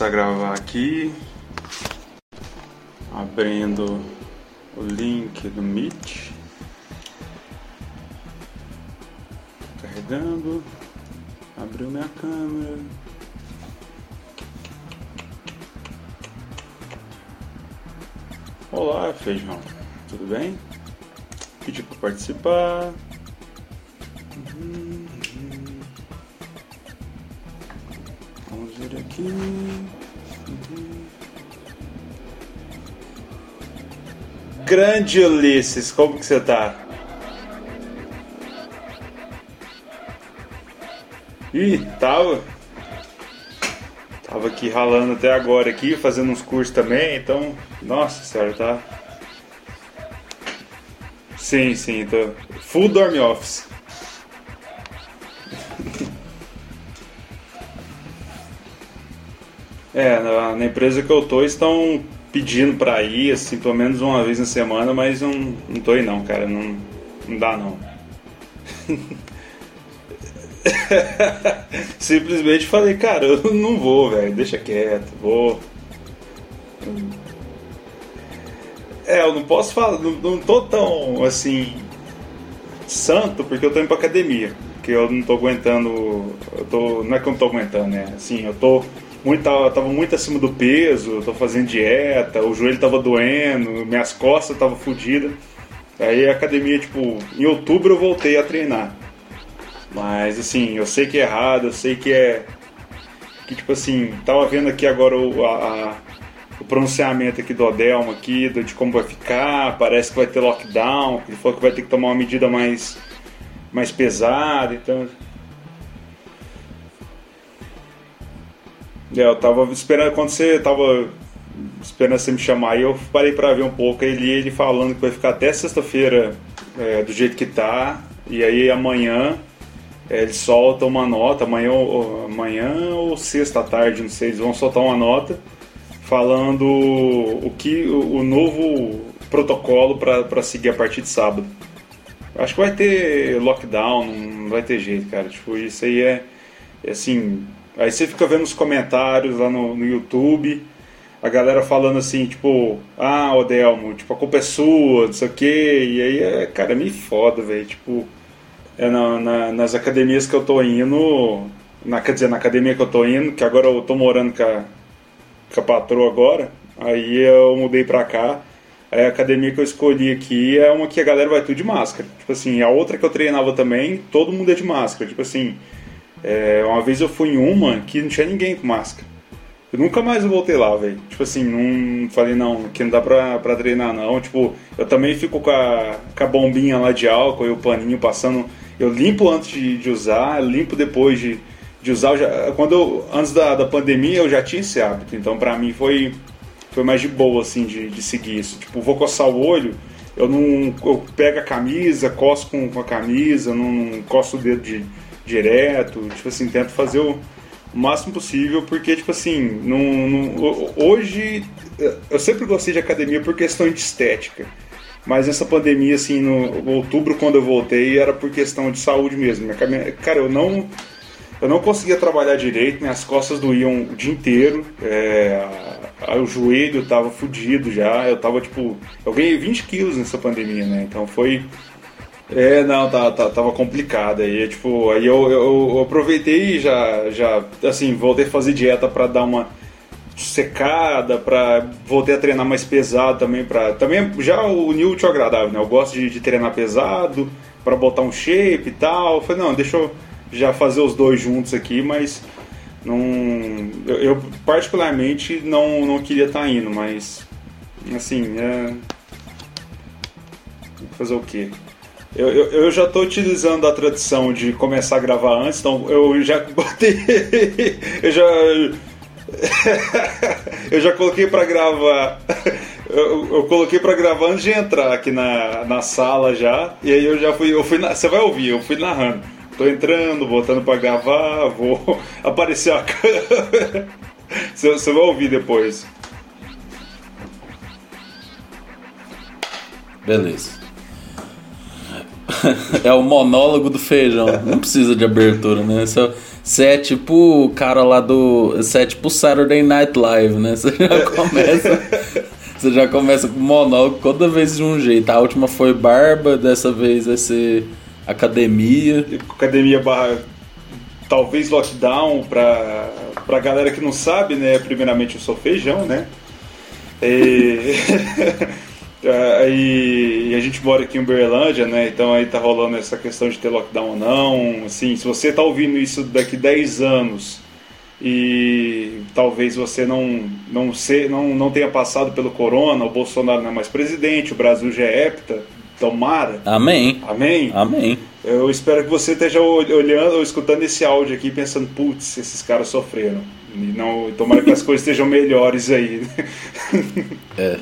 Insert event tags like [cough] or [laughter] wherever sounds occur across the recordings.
começar a gravar aqui. Abrindo o link do Meet. Carregando. Abriu minha câmera. Olá, feijão. Tudo bem? Pedi para participar. Grande Ulisses, como que você tá? Ih, tava. Tava aqui ralando até agora aqui, fazendo uns cursos também, então, nossa senhora, tá. Sim, sim, tô. Full dorm office. [laughs] É, na, na, empresa que eu tô estão pedindo pra ir, assim, pelo menos uma vez na semana, mas não, não tô aí não, cara. Não, não dá não. [laughs] Simplesmente falei, cara, eu não vou, velho, deixa quieto, vou. É, eu não posso falar, não, não tô tão assim santo porque eu tô indo pra academia. Porque eu não tô aguentando. Eu tô. Não é que eu não tô aguentando, né? Assim, eu tô muito, tava, tava muito acima do peso, tô fazendo dieta, o joelho tava doendo, minhas costas estavam fodidas. Aí a academia, tipo, em outubro eu voltei a treinar. Mas assim, eu sei que é errado, eu sei que é. Que tipo assim, tava vendo aqui agora o, a, o pronunciamento aqui do Odelmo aqui, de como vai ficar, parece que vai ter lockdown, ele falou que vai ter que tomar uma medida mais, mais pesada, então. É, eu tava esperando quando você tava esperando você me chamar e eu parei para ver um pouco ele ele falando que vai ficar até sexta-feira é, do jeito que tá e aí amanhã é, eles soltam uma nota amanhã amanhã ou sexta tarde não sei eles vão soltar uma nota falando o que o, o novo protocolo para seguir a partir de sábado. Acho que vai ter lockdown não vai ter jeito cara tipo isso aí é, é assim Aí você fica vendo os comentários lá no, no YouTube, a galera falando assim, tipo, ah, Odelmo, tipo, a culpa é sua, não sei o quê. E aí, é, cara, me foda, velho. Tipo, é na, na, nas academias que eu tô indo, na, quer dizer, na academia que eu tô indo, que agora eu tô morando com a, com a patroa agora, aí eu mudei pra cá. a academia que eu escolhi aqui é uma que a galera vai tudo de máscara. Tipo assim, a outra que eu treinava também, todo mundo é de máscara. Tipo assim, é, uma vez eu fui em uma que não tinha ninguém com máscara. Eu nunca mais voltei lá, velho. Tipo assim, não falei, não, que não dá pra, pra treinar, não. Tipo, eu também fico com a, com a bombinha lá de álcool e o paninho passando. Eu limpo antes de, de usar, limpo depois de, de usar. Já, quando eu, antes da, da pandemia, eu já tinha esse hábito. Então, pra mim, foi, foi mais de boa, assim, de, de seguir isso. Tipo, vou coçar o olho, eu não. Eu pego a camisa, coço com, com a camisa, não, não coço o dedo de direto, tipo assim, tento fazer o, máximo possível, porque, tipo assim, não, hoje eu sempre gostei de academia por questão de estética. Mas essa pandemia, assim, no outubro, quando eu voltei, era por questão de saúde mesmo. Cara, eu não, eu não conseguia trabalhar direito, minhas costas doíam o dia inteiro, é, o joelho tava fudido já, eu tava, tipo, eu ganhei 20 quilos nessa pandemia, né? Então foi é, não, tá, tá, tava complicado aí, tipo, aí eu, eu, eu aproveitei e já, já, assim, voltei a fazer dieta para dar uma secada, para voltei a treinar mais pesado também, para também já o new útil agradável, né? Eu gosto de, de treinar pesado, para botar um shape e tal. Falei, não, deixa eu já fazer os dois juntos aqui, mas não, eu, eu particularmente não, não queria estar tá indo, mas assim, é fazer o quê? Eu, eu, eu, já estou utilizando a tradição de começar a gravar antes, então eu já [laughs] botei. eu já. [laughs] eu já coloquei para gravar. Eu, eu coloquei para gravar antes de entrar aqui na, na sala já. E aí eu já fui. Eu fui você vai ouvir, eu fui narrando. Tô entrando, voltando para gravar, vou [laughs] aparecer a câmera. Você, você vai ouvir depois. Beleza. [laughs] é o monólogo do feijão. Não precisa de abertura, né? Você, Você é tipo o cara lá do. Você é tipo Saturday Night Live, né? Você já [laughs] começa. você já começa com monólogo toda vez de um jeito. A última foi barba, dessa vez vai ser academia. Academia barra. Talvez lockdown pra, pra galera que não sabe, né? Primeiramente eu sou feijão, né? E... [laughs] e, e a gente mora aqui em Uberlândia, né? Então aí tá rolando essa questão de ter lockdown ou não. Assim, se você tá ouvindo isso daqui 10 anos e talvez você não não, se, não não tenha passado pelo corona, o Bolsonaro não é mais presidente, o Brasil já é hepta, tomara. Amém. Amém. Amém. Eu espero que você esteja olhando ou escutando esse áudio aqui pensando, putz, esses caras sofreram. E não, tomara que as coisas estejam melhores aí. [laughs] é.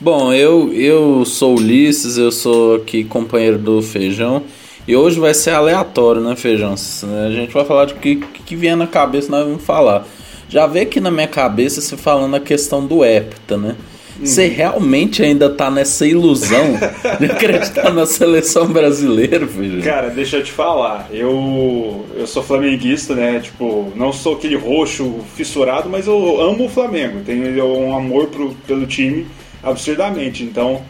Bom, eu, eu sou Ulisses, eu sou aqui companheiro do Feijão. E hoje vai ser aleatório, né, Feijão? A gente vai falar de que, que vier na cabeça, nós vamos falar. Já vê aqui na minha cabeça você falando a questão do hepta, né? Você uhum. realmente ainda tá nessa ilusão de [laughs] acreditar na seleção brasileira, Feijão? Cara, deixa eu te falar. Eu, eu sou flamenguista, né? Tipo, não sou aquele roxo fissurado, mas eu amo o Flamengo. Tenho um amor pro, pelo time absurdamente. Então,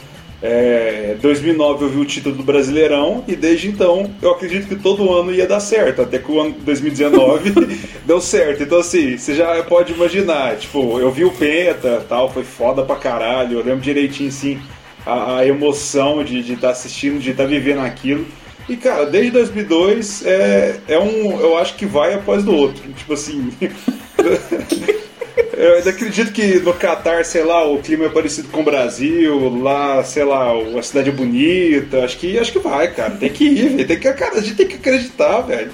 é, 2009 eu vi o título do Brasileirão e desde então eu acredito que todo ano ia dar certo, até que o ano 2019 [laughs] deu certo. Então assim, você já pode imaginar, tipo, eu vi o Penta, tal, foi foda pra caralho, eu lembro direitinho assim a, a emoção de estar tá assistindo, de estar tá vivendo aquilo. E cara, desde 2002 é, é um, eu acho que vai após do outro, tipo assim. [laughs] Eu ainda acredito que no Catar, sei lá, o clima é parecido com o Brasil, lá, sei lá, a cidade é bonita. Acho que, acho que vai, cara. Tem que ir, velho. Tem que, cara, a gente tem que acreditar, velho.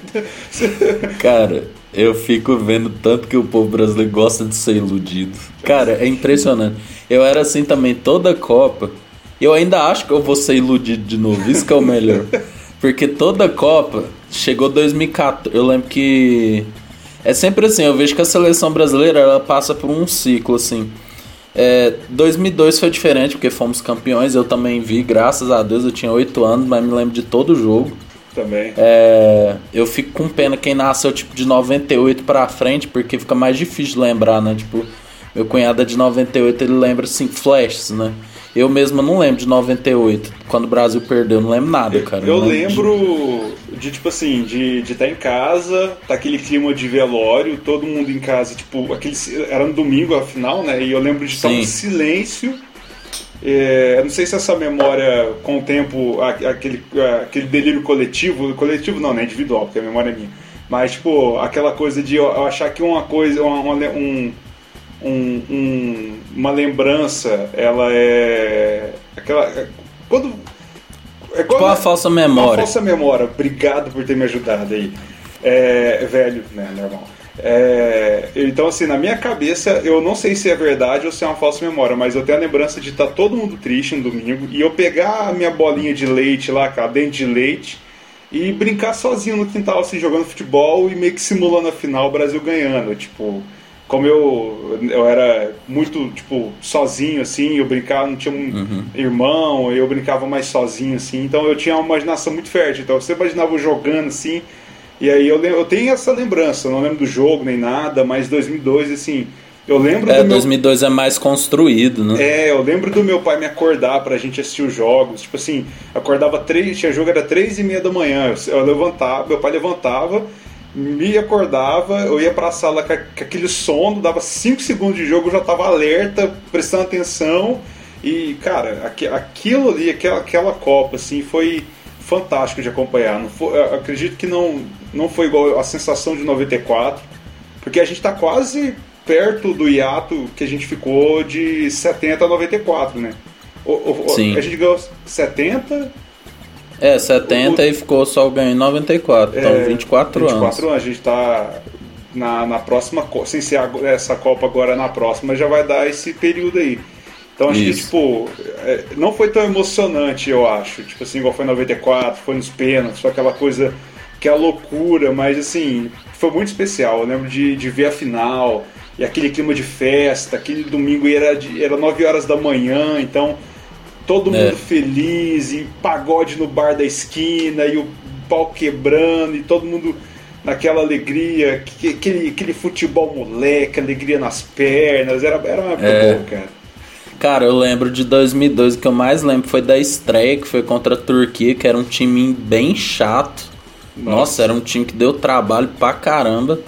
[laughs] Cara, eu fico vendo tanto que o povo brasileiro gosta de ser iludido. Cara, é impressionante. Eu era assim também toda Copa. Eu ainda acho que eu vou ser iludido de novo. Isso que é o melhor. [laughs] Porque toda Copa chegou 2014. Eu lembro que é sempre assim, eu vejo que a seleção brasileira ela passa por um ciclo assim. É, 2002 foi diferente porque fomos campeões, eu também vi, graças a Deus, eu tinha 8 anos, mas me lembro de todo o jogo. Também. É, eu fico com pena quem nasceu tipo de 98 pra frente, porque fica mais difícil de lembrar, né? Tipo, meu cunhado é de 98, ele lembra assim, flashes, né? Eu mesmo não lembro de 98, quando o Brasil perdeu, não lembro nada, cara. Eu, eu lembro de... de, tipo assim, de estar de tá em casa, tá aquele clima de velório, todo mundo em casa, tipo, aquele, era no domingo a final, né? E eu lembro de estar um silêncio. É, eu não sei se essa memória, com o tempo, aquele, aquele delírio coletivo, coletivo não, né? Individual, porque a memória é minha. Mas, tipo, aquela coisa de eu achar que uma coisa, uma, um, um, um, uma lembrança, ela é. Aquela. Quando. É igual tipo uma falsa memória. Uma falsa memória. Obrigado por ter me ajudado aí. É, velho, né? Normal. É, então, assim, na minha cabeça, eu não sei se é verdade ou se é uma falsa memória, mas eu tenho a lembrança de estar tá todo mundo triste no domingo e eu pegar a minha bolinha de leite lá, cara, dente de leite, e brincar sozinho no quintal, assim, jogando futebol e meio que simulando a final, o Brasil ganhando. Tipo, como eu, eu era muito, tipo, sozinho, assim, eu brincava, não tinha um uhum. irmão, eu brincava mais sozinho, assim, então eu tinha uma imaginação muito fértil, então você imaginava jogando, assim, e aí eu, eu tenho essa lembrança, eu não lembro do jogo nem nada, mas 2002, assim, eu lembro é, do 2002 meu... é mais construído, né? É, eu lembro do meu pai me acordar pra gente assistir os jogos. Tipo assim, acordava três, tinha jogo era três e meia da manhã. Eu, eu levantava, meu pai levantava, me acordava, eu ia pra sala com, aquele sono, dava 5 segundos de jogo, eu já tava alerta, prestando atenção. E, cara, aquilo ali, aquela, aquela Copa, assim, foi fantástico de acompanhar. Foi, acredito que não, não foi igual a sensação de 94, porque a gente tá quase perto do hiato que a gente ficou de 70 a 94, né? O, o, Sim. A gente ganhou 70, é, 70 o, e ficou só ganho em 94. Então, é, 24, 24 anos. 24 anos. A gente tá na, na próxima, sem ser essa Copa agora na próxima, já vai dar esse período aí. Então acho Isso. que, tipo, é, não foi tão emocionante, eu acho. Tipo assim, igual foi em 94, foi nos pênaltis, foi aquela coisa que é a loucura, mas assim, foi muito especial. Eu lembro de, de ver a final e aquele clima de festa, aquele domingo era, de, era 9 horas da manhã, então todo é. mundo feliz, e pagode no bar da esquina, e o pau quebrando, e todo mundo naquela alegria, que, aquele, aquele futebol moleque, alegria nas pernas, era, era uma época é. boa, cara. Cara, eu lembro de 2002, o que eu mais lembro foi da estreia, que foi contra a Turquia, que era um time bem chato. Nossa, Nossa era um time que deu trabalho pra caramba.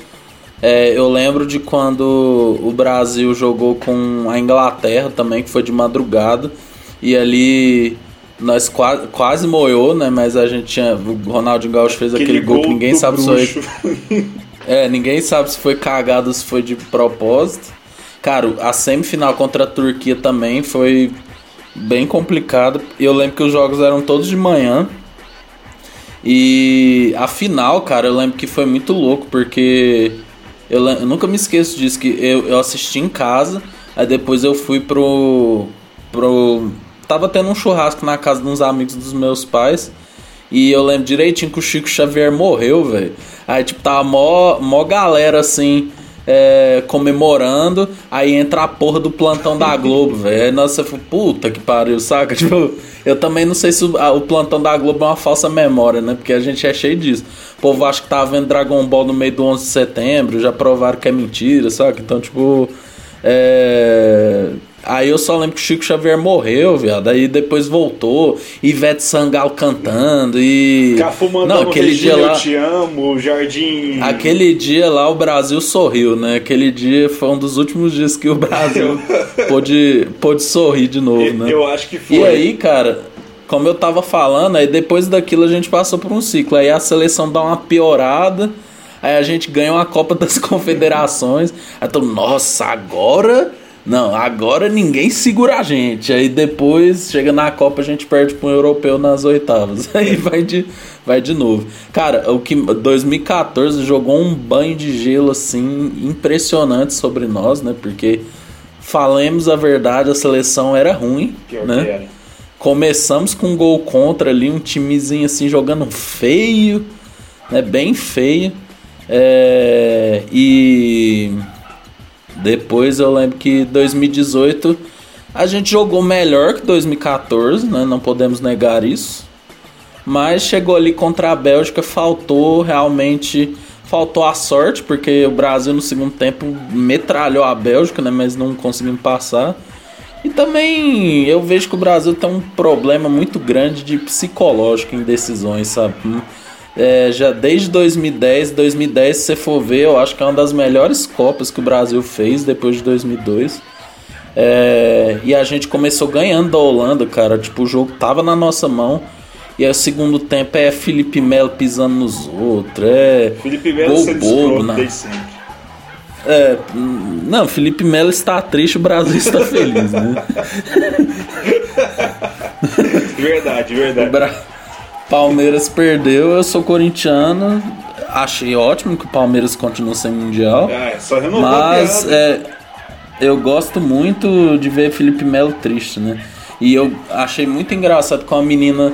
É, eu lembro de quando o Brasil jogou com a Inglaterra também, que foi de madrugada. E ali nós quase, quase moiou, né? Mas a gente tinha. O Ronaldinho Gaúcho fez aquele, aquele gol que ninguém sabe bruxo. se foi. [laughs] É, ninguém sabe se foi cagado ou se foi de propósito. Cara, a semifinal contra a Turquia também foi bem complicada. Eu lembro que os jogos eram todos de manhã. E a final, cara, eu lembro que foi muito louco, porque eu, eu nunca me esqueço disso, que eu, eu assisti em casa, aí depois eu fui pro. pro. Tava tendo um churrasco na casa de uns amigos dos meus pais. E eu lembro direitinho que o Chico Xavier morreu, velho. Aí, tipo, tava mó, mó galera assim. É, comemorando, aí entra a porra do plantão da Globo, velho. Nossa, eu falei, puta que pariu, saca? [laughs] Tipo, eu também não sei se o, a, o, plantão da Globo é uma falsa memória, né? Porque a gente é cheio disso. O povo acha que tava vendo Dragon Ball no meio do 11 de setembro, já provaram que é mentira, saca? Então, tipo. É Aí eu só lembro que o Chico Xavier morreu, viado. Aí depois voltou. Ivete Sangalo cantando e. Cafu mandando Não, aquele dia lá. Eu te amo, Jardim. Aquele dia lá o Brasil sorriu, né? Aquele dia foi um dos últimos dias que o Brasil [laughs] pôde, pôde sorrir de novo, né? Eu acho que foi. E aí, cara, como eu tava falando, aí depois daquilo a gente passou por um ciclo. Aí a seleção dá uma piorada. Aí a gente ganha uma Copa das [laughs] Confederações. Aí tô, nossa, agora não, agora ninguém segura a gente. Aí depois chega na Copa a gente perde para um europeu nas oitavas. [laughs] Aí vai de, vai de novo. Cara, o que 2014 jogou um banho de gelo assim impressionante sobre nós, né? Porque falemos a verdade, a seleção era ruim, Pior né? Era. Começamos com um gol contra ali, um timezinho assim jogando feio, né? Bem feio. É, e depois eu lembro que 2018 a gente jogou melhor que 2014, né? Não podemos negar isso. Mas chegou ali contra a Bélgica, faltou realmente faltou a sorte, porque o Brasil no segundo tempo metralhou a Bélgica, né? Mas não conseguimos passar. E também eu vejo que o Brasil tem um problema muito grande de psicológico em decisões, sabe? É, já desde 2010, 2010, se você for ver, eu acho que é uma das melhores Copas que o Brasil fez depois de 2002. É, e a gente começou ganhando da Holanda, cara. Tipo, o jogo tava na nossa mão. E aí o segundo tempo é Felipe Melo pisando nos outros. É. Felipe Melo gol bobo, né? É, não, Felipe Melo está triste, o Brasil está feliz, né? [laughs] verdade, verdade. Palmeiras perdeu, eu sou corintiano. Achei ótimo que o Palmeiras continue sem mundial. É, só renovou Mas é, eu gosto muito de ver Felipe Melo triste, né? E eu achei muito engraçado com a menina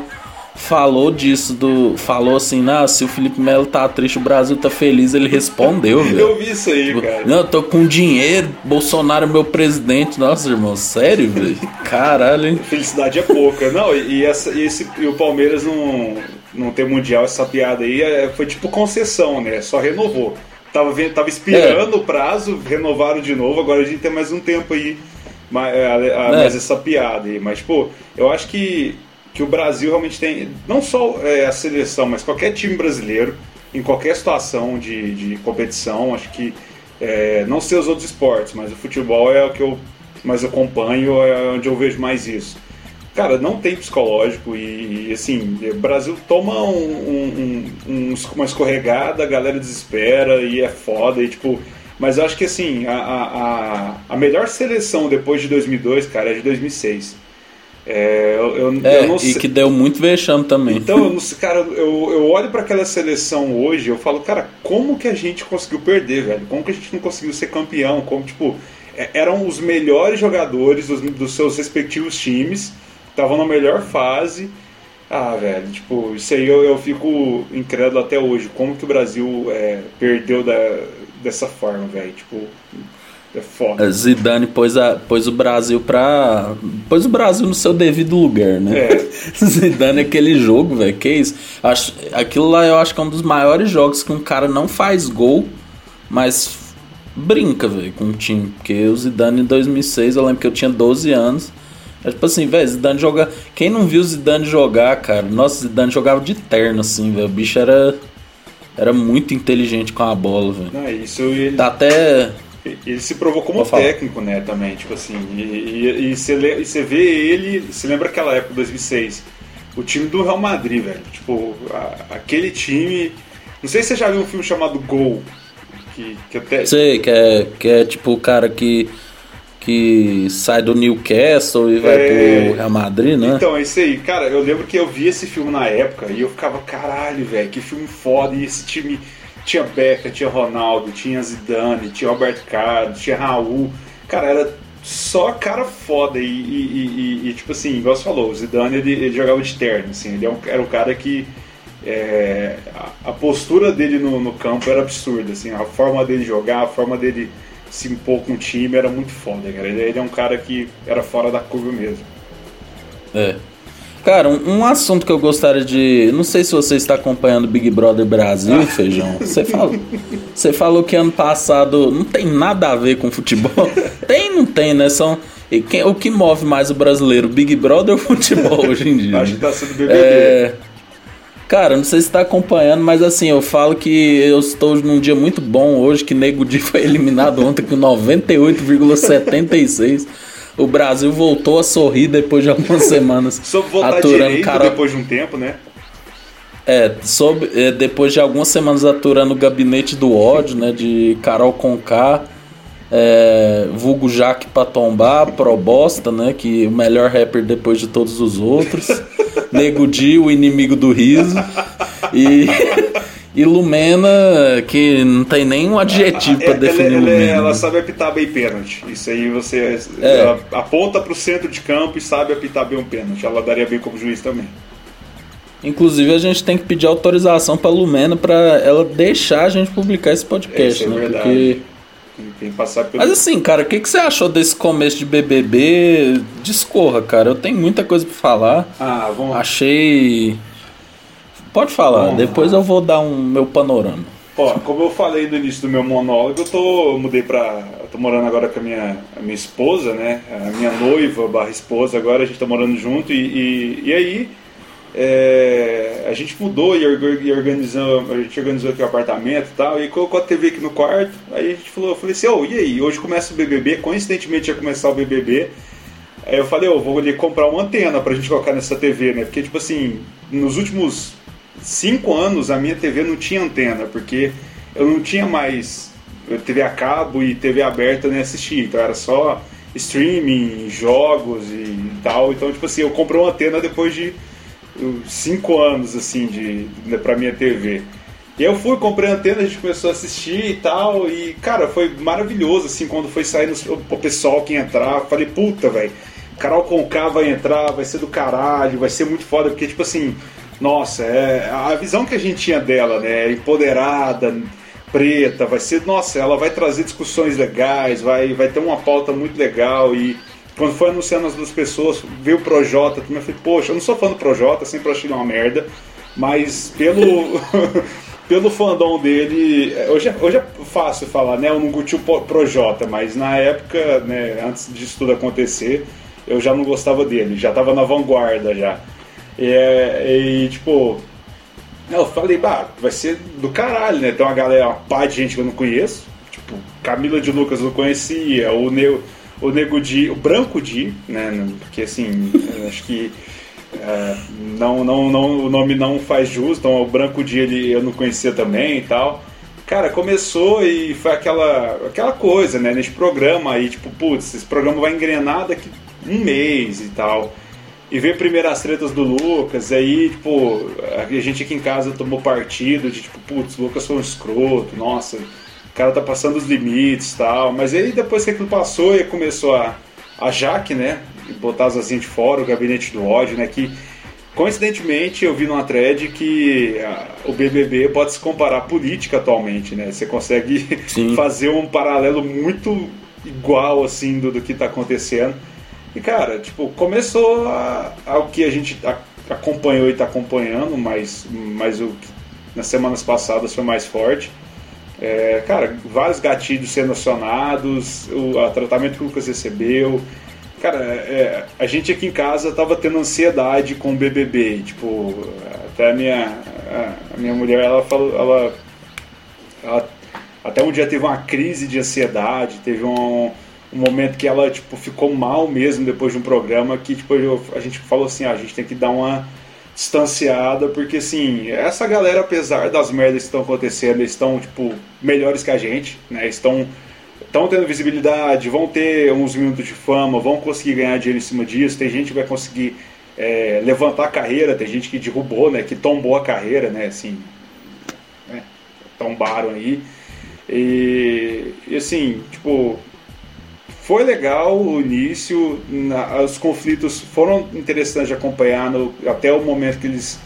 falou disso, do falou assim, ah, se o Felipe Melo tá triste, o Brasil tá feliz, ele respondeu, [laughs] velho. Eu vi isso aí, tipo, cara. Não, eu tô com dinheiro, Bolsonaro é meu presidente. Nossa, irmão, sério, velho? [laughs] Caralho, hein? Felicidade é pouca. Não, e, essa, e, esse, e o Palmeiras não, não ter mundial, essa piada aí, é, foi tipo concessão, né? Só renovou. Tava, vendo, tava expirando é. o prazo, renovaram de novo, agora a gente tem mais um tempo aí. Mais, é, é. mais essa piada aí. Mas, pô, eu acho que que o Brasil realmente tem, não só é, a seleção, mas qualquer time brasileiro, em qualquer situação de, de competição, acho que é, não sei os outros esportes, mas o futebol é o que eu mais acompanho, é onde eu vejo mais isso. Cara, não tem psicológico e, e assim, o Brasil toma um, um, um, uma escorregada, a galera desespera e é foda e tipo. Mas acho que assim, a, a, a melhor seleção depois de 2002, cara, é de 2006. É, eu, eu, é, eu não sei. E que deu muito vexame também. Então, eu não sei, cara, eu, eu olho para aquela seleção hoje, eu falo, cara, como que a gente conseguiu perder, velho? Como que a gente não conseguiu ser campeão? Como, tipo, é, eram os melhores jogadores dos, dos seus respectivos times, estavam na melhor fase. Ah, velho, tipo, isso aí eu, eu fico incrédulo até hoje. Como que o Brasil é, perdeu da, dessa forma, velho? Tipo, É foda. É, Zidane pôs, a, pôs o Brasil pra. pôs o Brasil no seu devido lugar, né? É. [laughs] Zidane, aquele jogo, velho, que isso? Acho, aquilo lá eu acho que é um dos maiores jogos que um cara não faz gol, mas brinca, velho, com o time. Porque o Zidane em 2006, eu lembro que eu tinha 12 anos. É tipo assim, velho, Zidane joga. Quem não viu o Zidane jogar, cara? Nossa, Zidane jogava de terno, assim, velho. O bicho era. Era muito inteligente com a bola, velho. Não, isso ele, Dá até. Ele se provou como técnico, né, também, tipo assim. E você vê ele, você lembra aquela época, 2006, o time do Real Madrid, velho. Tipo, a- aquele time. Não sei se você já viu um filme chamado Gol. Que, que até. Sei, que é, que é tipo o cara que. Que sai do Newcastle e vai É. pro Real Madrid, né? Então, é isso aí. Cara, eu lembro que eu vi esse filme na época e eu ficava, caralho, velho, que filme foda. E esse time tinha Beckham, tinha Ronaldo, tinha Zidane, tinha Roberto Carlos, tinha Raul. Cara, era só cara foda. E, e- e- e, tipo assim, igual você falou, o Zidane ele, ele jogava de terno, assim. Ele é era um cara que. é, a, a postura dele no, no campo era absurda, assim. A forma dele jogar, a forma dele se impor com o time era muito foda, cara. Ele, ele é um cara que era fora da curva mesmo. É. Cara, um, um assunto que eu gostaria de. Não sei se você está acompanhando Big Brother Brasil, feijão. Você falou, você falou que ano passado não tem nada a ver com futebol. [laughs] Tem, não tem, né? São. e quem- o que move mais o brasileiro, Big Brother ou futebol hoje em dia? Acho que tá sendo BBB. É, Cara, não sei se tá acompanhando, mas assim, eu falo que eu estou num dia muito bom hoje, que Nego Di foi [laughs] eliminado ontem com 98,76. O Brasil voltou a sorrir depois de algumas [laughs] semanas. Soube voltar aturando direito Carol- depois de um tempo, né? É, soube, é, depois de algumas semanas aturando o gabinete do ódio, né? De Carol Conká, é, vulgo Jaque pra tombar, Probosta, né? Que o melhor rapper depois de todos os outros. [laughs] Nego Di, o inimigo do riso. E, [laughs] e Lumena, que não tem nenhum adjetivo pra É, ela, definir ela- Lumena. ela né? sabe apitar bem pênalti. Isso aí você É. aponta pro centro de campo e sabe apitar bem um pênalti. Ela daria bem como juiz também. Inclusive, a gente tem que pedir autorização pra Lumena pra ela deixar a gente publicar esse podcast, Isso é né? verdade. Porque Tem, que passar pelo. Mas assim, cara, o que, que você achou desse começo de BBB? Discorra, cara. Eu tenho muita coisa pra falar. Ah, vamos. Achei. Pode falar, Vamos depois eu vou dar um meu panorama. Ó, como eu falei no início do meu monólogo, eu tô eu mudei. Eu tô morando agora com a minha, a minha esposa, né? A minha noiva barra esposa, agora a gente tá morando junto e, e, e aí é, a gente mudou e, orga- e organizou, a gente organizou aqui o apartamento e tal, e colocou a TV aqui no quarto, aí a gente falou, eu falei assim, ô, e aí, hoje começa o BBB, coincidentemente ia começar o BBB, Aí eu falei, eu vou ali comprar uma antena pra gente colocar nessa TV, né? Porque, tipo assim, nos últimos cinco anos a minha TV não tinha antena, porque eu não tinha mais TV a cabo e TV aberta nem assistir, então era só streaming, jogos e tal. Então, tipo assim, eu comprei uma antena depois de uh, cinco anos, assim, de, de, pra minha TV. E eu fui, comprei a antena, a gente começou a assistir e tal, e cara, foi maravilhoso, assim, quando foi saindo o pessoal que entrar, falei, puta, velho, Carol Conká vai entrar, vai ser do caralho, vai ser muito foda, porque, tipo assim, nossa, é, a visão que a gente tinha dela, né, empoderada, preta, vai ser, nossa, ela vai trazer discussões legais, vai, vai ter uma pauta muito legal, e quando foi anunciando as duas pessoas, veio o Projota, também eu falei, poxa, eu não sou fã do Projota, sempre achei uma merda, mas pelo... [laughs] pelo fandom dele, hoje é, hoje é fácil falar, né? Eu não curti o Projota, mas na época, né, antes disso tudo acontecer, eu já não gostava dele, já tava na vanguarda já. E, e tipo, eu falei, bah, vai ser do caralho, né? Tem uma galera, uma pá de gente que eu não conheço, tipo, Camila de Lucas eu não conhecia, o, ne o Nego Di, o Branco Di, né? Porque assim, [laughs] acho que é, não, não, não, o nome não faz jus, então o Branco Dia ele, eu não conhecia também e tal. Cara, começou e foi aquela, aquela coisa, né? Nesse programa aí, tipo, putz, esse programa vai engrenar daqui um mês e tal. E veio primeiro as tretas do Lucas, aí, tipo, a gente aqui em casa tomou partido de, tipo, putz, o Lucas foi um escroto, nossa, o cara tá passando os limites e tal. Mas aí depois que aquilo passou, e começou a, a Jaque, né? botar as asinhas de fora, o gabinete do ódio, né? Que coincidentemente eu vi numa thread que a, o BBB pode se comparar à política atualmente, né? Você consegue Sim. [laughs] fazer um paralelo muito igual assim do, do que tá acontecendo. E cara, tipo, começou ao que a gente a, acompanhou e tá acompanhando, mas, mas o nas semanas passadas foi mais forte. É, cara, vários gatilhos sendo acionados, o, o tratamento que o Lucas recebeu. Cara, é, a gente aqui em casa tava tendo ansiedade com o BBB. Tipo, até a minha, a minha mulher, ela falou, ela, ela até um dia teve uma crise de ansiedade, teve um, um momento que ela tipo ficou mal mesmo depois de um programa que tipo a gente falou assim, ah, a gente tem que dar uma distanciada, porque assim, essa galera, apesar das merdas que estão acontecendo, eles estão, tipo, melhores que a gente, né? Estão estão tendo visibilidade, vão ter uns minutos de fama, vão conseguir ganhar dinheiro em cima disso, tem gente que vai conseguir é, levantar a carreira, tem gente que derrubou, né, que tombou a carreira, né, assim, né, tombaram aí, e, e assim, tipo, foi legal o início, na, os conflitos foram interessantes de acompanhar no, até o momento que eles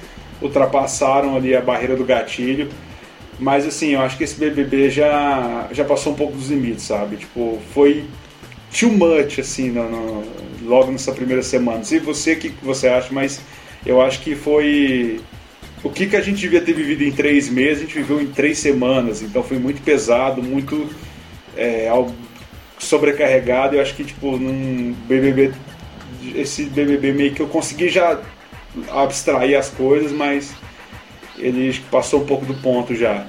ultrapassaram ali a barreira do gatilho. Mas assim, eu acho que esse BBB já, já passou um pouco dos limites, sabe? Tipo, foi too much, assim, no, no, logo nessa primeira semana. Sei você que você acha, mas eu acho que foi. O que, que a gente devia ter vivido em três meses, a gente viveu em três semanas. Então foi muito pesado, muito. É, sobrecarregado. Eu acho que, tipo, num BBB, esse BBB meio que eu consegui já abstrair as coisas, mas ele passou um pouco do ponto já.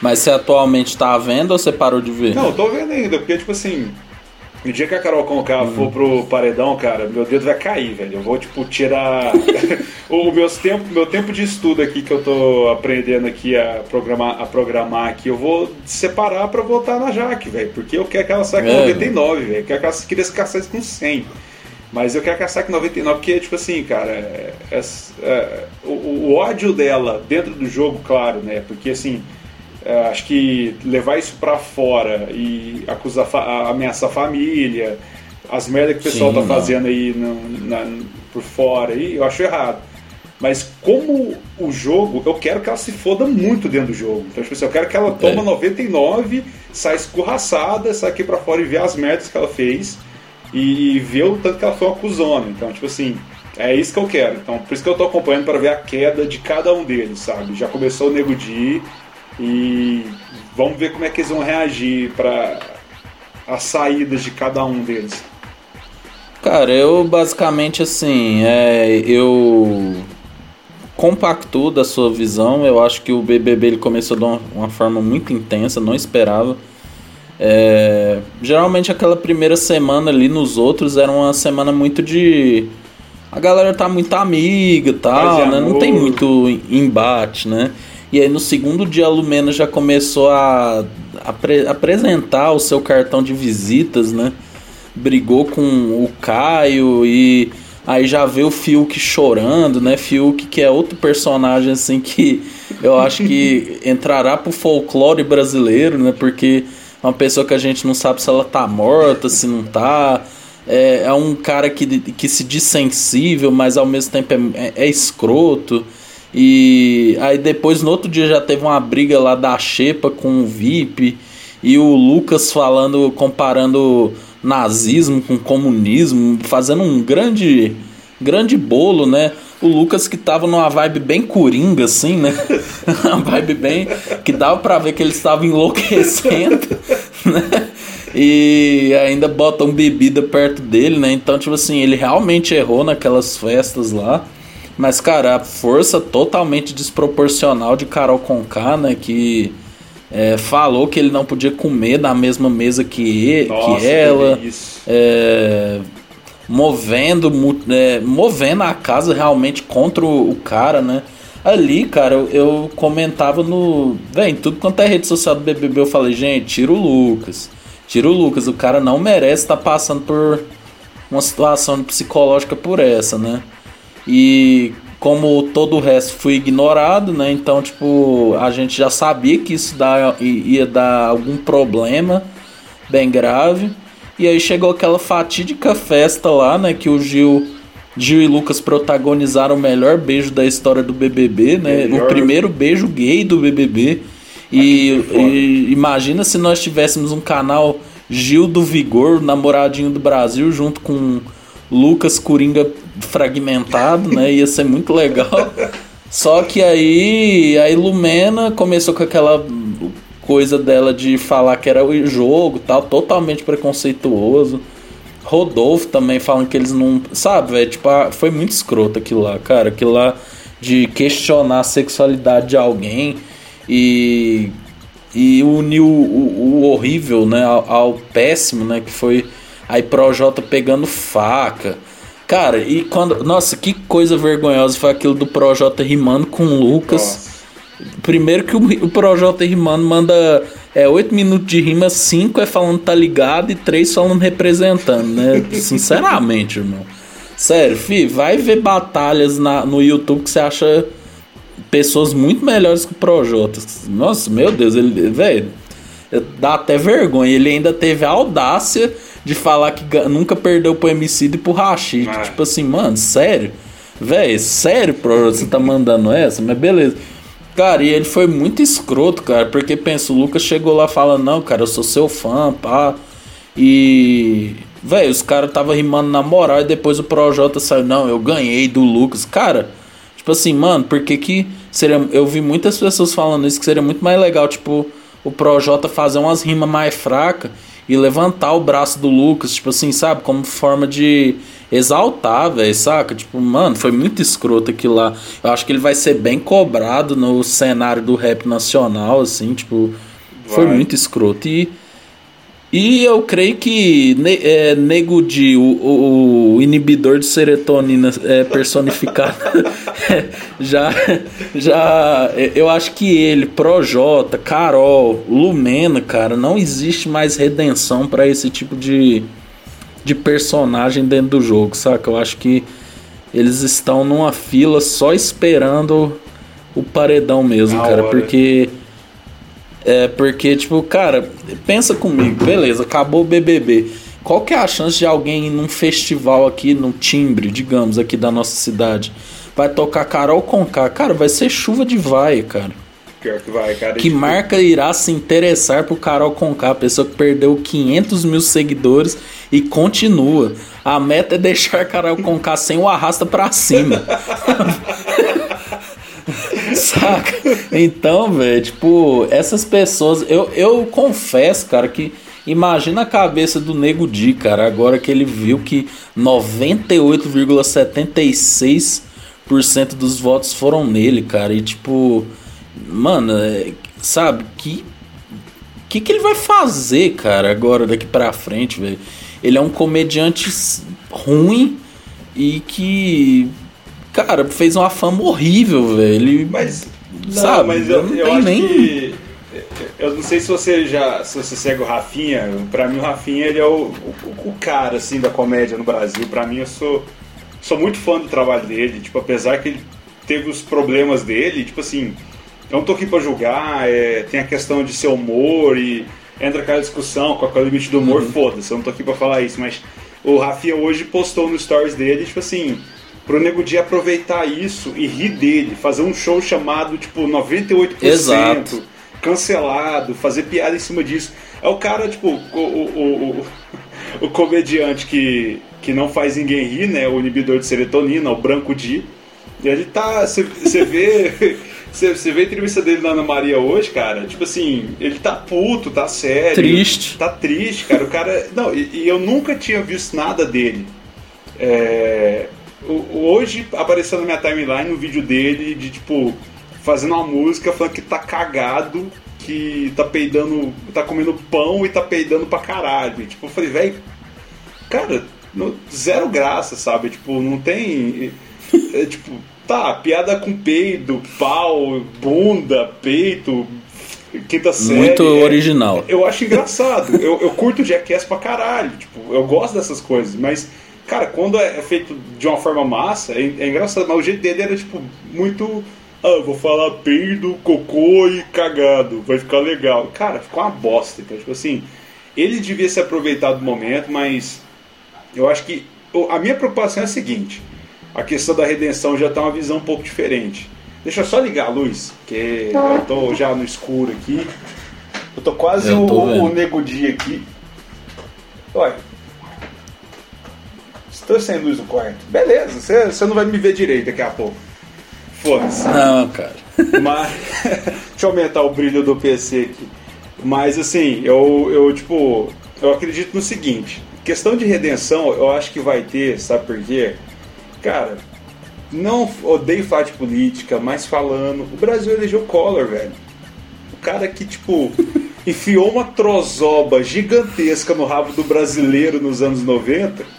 Mas você atualmente está vendo ou você parou de ver? Não, eu tô vendo ainda, porque, tipo assim, no dia que a Carol Conká uhum. for pro paredão, cara, meu dedo vai cair, velho. Eu vou, tipo, tirar [laughs] o meus tempo, meu tempo de estudo aqui que eu tô aprendendo aqui a programar, a programar aqui, eu vou separar para voltar na Jaque, velho. Porque eu quero que ela saia com é. 99, velho. Eu quero que ela queria caçar isso com 100. Mas eu quero saia com 99, porque, tipo assim, cara, é, é, é, o, o ódio dela dentro do jogo, claro, né? Porque, assim, acho que levar isso para fora e acusar, ameaçar a família, as merdas que o pessoal Sim, tá fazendo aí no, na, por fora, aí, eu acho errado. Mas como o jogo, eu quero que ela se foda muito dentro do jogo. Então, tipo assim, eu quero que ela toma é. 99, saia escorraçada, saia aqui pra fora e vê as merdas que ela fez e, e vê o tanto que ela foi uma cuzona. Então, tipo assim, é isso que eu quero. Então, por isso que eu tô acompanhando para ver a queda de cada um deles, sabe? Já começou o Nego Di, e vamos ver como é que eles vão reagir para as saídas de cada um deles. Cara, eu basicamente assim, é, eu compacto da sua visão. Eu acho que o BBB ele começou de uma, uma forma muito intensa, não esperava. É, geralmente aquela primeira semana ali nos outros era uma semana muito de a galera tá muito amiga, tal, né? Não tem muito embate, né? E aí no segundo dia a Lumena já começou a apre apresentar o seu cartão de visitas, né? Brigou com o Caio e aí já vê o Fiuk chorando, né? Fiuk que é outro personagem assim que eu acho que [laughs] entrará pro folclore brasileiro, né? Porque é uma pessoa que a gente não sabe se ela tá morta, se não tá. É, é um cara que, que se diz sensível, mas ao mesmo tempo é, é, é escroto. E aí depois no outro dia já teve uma briga lá da Xepa com o VIP e o Lucas falando, comparando nazismo com comunismo, fazendo um grande grande bolo, né? O Lucas que tava numa vibe bem coringa, assim, né? [laughs] uma vibe bem. que dava pra ver que ele estava enlouquecendo, [laughs] né? E ainda botam bebida perto dele, né? Então, tipo assim, ele realmente errou naquelas festas lá. Mas, cara, a força totalmente desproporcional de Carol Conká, né? Que é, falou que ele não podia comer na mesma mesa que, ele, Nossa, que ela. É, movendo, é, movendo a casa realmente contra o, o cara, né? Ali, cara, eu, eu comentava no. Vem, tudo quanto é rede social do BBB, eu falei, gente, tira o Lucas. Tira o Lucas, o cara não merece estar tá passando por uma situação psicológica por essa, né? E como todo o resto foi ignorado, né? Então, tipo, a gente já sabia que isso dá, ia dar algum problema bem grave. E aí chegou aquela fatídica festa lá, né? Que o Gil, Gil e Lucas protagonizaram o melhor beijo da história do BBB, né? Melhor. O primeiro beijo gay do BBB. E, e, imagina se nós tivéssemos um canal Gil do Vigor, namoradinho do Brasil, junto com Lucas Coringa fragmentado, né? Ia ser muito legal. Só que aí a Ilumena começou com aquela coisa dela de falar que era o jogo tal, totalmente preconceituoso. Rodolfo também falando que eles não. Sabe, velho? Tipo, foi muito escroto aquilo lá, cara. Aquilo lá de questionar a sexualidade de alguém e. E unir o, o, o horrível, né, ao, ao, péssimo, né, que foi aí Projota pegando faca. Cara, e quando. Nossa, que coisa vergonhosa foi aquilo do Projota rimando com o Lucas. Nossa. Primeiro que o, o Projota rimando manda é 8 minutos de rima, 5 é falando tá ligado e 3 falando representando, né? [laughs] Sinceramente, irmão. Sério, fi, vai ver batalhas na, no YouTube que você acha pessoas muito melhores que o Projota. Nossa, meu Deus, ele, velho, dá até vergonha. Ele ainda teve a audácia de falar que nunca perdeu pro MC e pro Rashid. É. Tipo assim, mano, sério? Velho, sério, Projota, você tá mandando essa? Mas beleza. Cara, e ele foi muito escroto, cara, porque pensa, o Lucas chegou lá falando, não, cara, eu sou seu fã, pá. E. Velho, os caras tava rimando na moral e depois o Projota saiu, não, eu ganhei do Lucas. Cara, tipo assim, mano, por que que seria. Eu vi muitas pessoas falando isso, que seria muito mais legal, tipo, o Projota fazer umas rimas mais fracas e levantar o braço do Lucas, tipo assim, sabe? Como forma de exaltar, velho, saca? Tipo, mano, foi muito escroto aquilo lá. Eu acho que ele vai ser bem cobrado no cenário do rap nacional, assim, tipo, vai. foi muito escroto. E e eu creio que é, Nego Di, o, o, o, inibidor de serotonina é, personificado, [laughs] já, já. Eu acho que ele, Projota, Carol, Lumena, cara, não existe mais redenção para esse tipo de, de personagem dentro do jogo, saca? Eu acho que eles estão numa fila só esperando o paredão mesmo, cara, hora. porque é porque, tipo, cara, pensa comigo, beleza, acabou o BBB. Qual que é a chance de alguém ir num festival aqui, no timbre, digamos, aqui da nossa cidade, vai tocar Carol Conká? Cara, vai ser chuva de vai, cara. Pior que vai, cara. Que marca irá se interessar por Carol Conká, pessoa que perdeu 500 mil seguidores e continua. A meta é deixar Carol Conká sem o arrasta pra cima. [laughs] Saca? Então, velho, tipo, essas pessoas. Eu, eu confesso, cara, que. Imagina a cabeça do Nego Di, cara, agora que ele viu que 98,76% dos votos foram nele, cara. E tipo, mano, é, sabe, que que que ele vai fazer, cara, agora daqui para frente, velho? Ele é um comediante ruim e que cara, fez uma fama horrível, velho. Mas, não, sabe, mas eu, eu acho nem... que. Eu não sei se você já. Se você segue o Rafinha, pra mim o Rafinha ele é o, o, o cara assim da comédia no Brasil. Pra mim eu sou. Sou muito fã do trabalho dele. Tipo, apesar que ele teve os problemas dele, tipo assim. Eu não tô aqui pra julgar, é, tem a questão de seu humor e entra aquela discussão com o limite do humor, uhum. foda-se, eu não tô aqui pra falar isso, mas o Rafinha hoje postou no stories dele, tipo assim, pro Nego Di aproveitar isso e rir dele, fazer um show chamado tipo 98%, Exato. cancelado, fazer piada em cima disso. É o cara, tipo, o, o, o, [laughs] o comediante que, que não faz ninguém rir, né? O inibidor de serotonina, o Branco Di. E ele tá. Você vê. [laughs] Você vê a entrevista dele na Ana Maria hoje, cara, tipo assim, ele tá puto, tá sério. Triste. Tá triste, cara. O cara. Não, e, e eu nunca tinha visto nada dele. É, Hoje apareceu na minha timeline um vídeo dele de tipo fazendo uma música falando que tá cagado, que tá peidando, tá comendo pão e tá peidando pra caralho. E, tipo, eu falei, velho, cara, no, zero graça, sabe? Tipo, não tem. É, tipo, tá, piada com peido, pau, bunda, peito, quinta série. Muito é, original. Eu acho engraçado. eu, eu curto Jackass pra caralho. Tipo, eu gosto dessas coisas, mas Cara, quando é, feito de uma forma massa, é, é engraçado, mas o jeito dele era tipo muito. Ah, vou falar peido, cocô e cagado, vai ficar legal. Cara, ficou uma bosta. Então, tipo assim, ele devia se aproveitar do momento, mas eu acho que a minha preocupação é a seguinte: a questão da redenção já tá uma visão um pouco diferente. Deixa eu só ligar a luz, que eu tô já no escuro aqui. Eu tô quase eu tô o, o nego dia aqui. Olha, estou sem luz no quarto. Beleza, você, você não vai me ver direito daqui a pouco. Foda-se. Não, cara. [laughs] Mas. [laughs] Deixa eu aumentar o brilho do PC aqui. Mas assim, eu, eu tipo. Eu acredito no seguinte. Questão de redenção, eu acho que vai ter, sabe por quê? Cara, não odeio falar de política, mas falando. O Brasil elegeu Collor, velho. O cara que, tipo, [laughs] enfiou uma trozoba gigantesca no rabo do brasileiro nos anos 90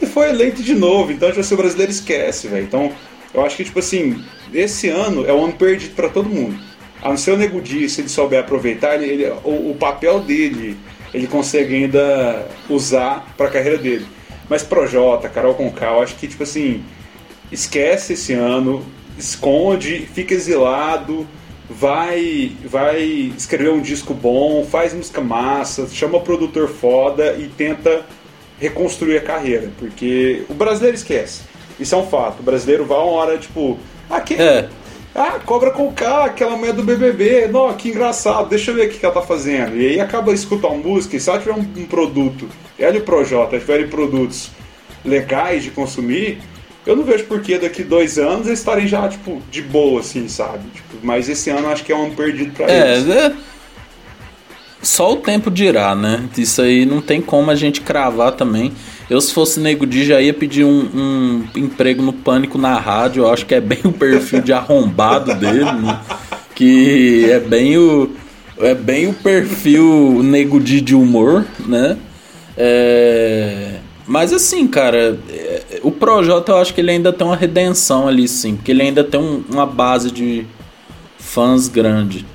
e foi eleito de novo. Então, tipo assim, o brasileiro esquece, velho. Então, eu acho que, tipo assim, esse ano é um ano perdido para todo mundo. A não ser o Nego Di, se ele souber aproveitar, ele, ele o, o, papel dele ele consegue ainda usar para a carreira dele. Mas Projota, Carol Conká, eu acho que, tipo assim, esquece esse ano, esconde, fica exilado, vai vai escrever um disco bom, faz música massa, chama produtor foda e tenta reconstruir a carreira, porque o brasileiro esquece. Isso é um fato. O brasileiro vai uma hora, tipo, ah, que... é. ah cobra com K, aquela mulher do BBB, não, que engraçado, deixa eu ver o que ela tá fazendo. E aí acaba escutar uma música e se ela tiver um, um produto, ela e o Projota tiverem produtos legais de consumir, eu não vejo por que daqui dois anos eles estarem já, tipo, de boa, assim, sabe? Tipo, mas esse ano acho que é um ano perdido pra é, eles. É, só o tempo dirá, né? Isso aí não tem como a gente cravar também. Eu, se fosse Nego Di, já ia pedir um, um, emprego no Pânico na rádio. Eu acho que é bem o perfil de arrombado dele, né? Que é bem o. É bem o perfil Nego Di de humor, né? É... Mas assim, cara, o Projota eu acho que ele ainda tem uma redenção ali, sim. Porque ele ainda tem um, uma base de fãs grande.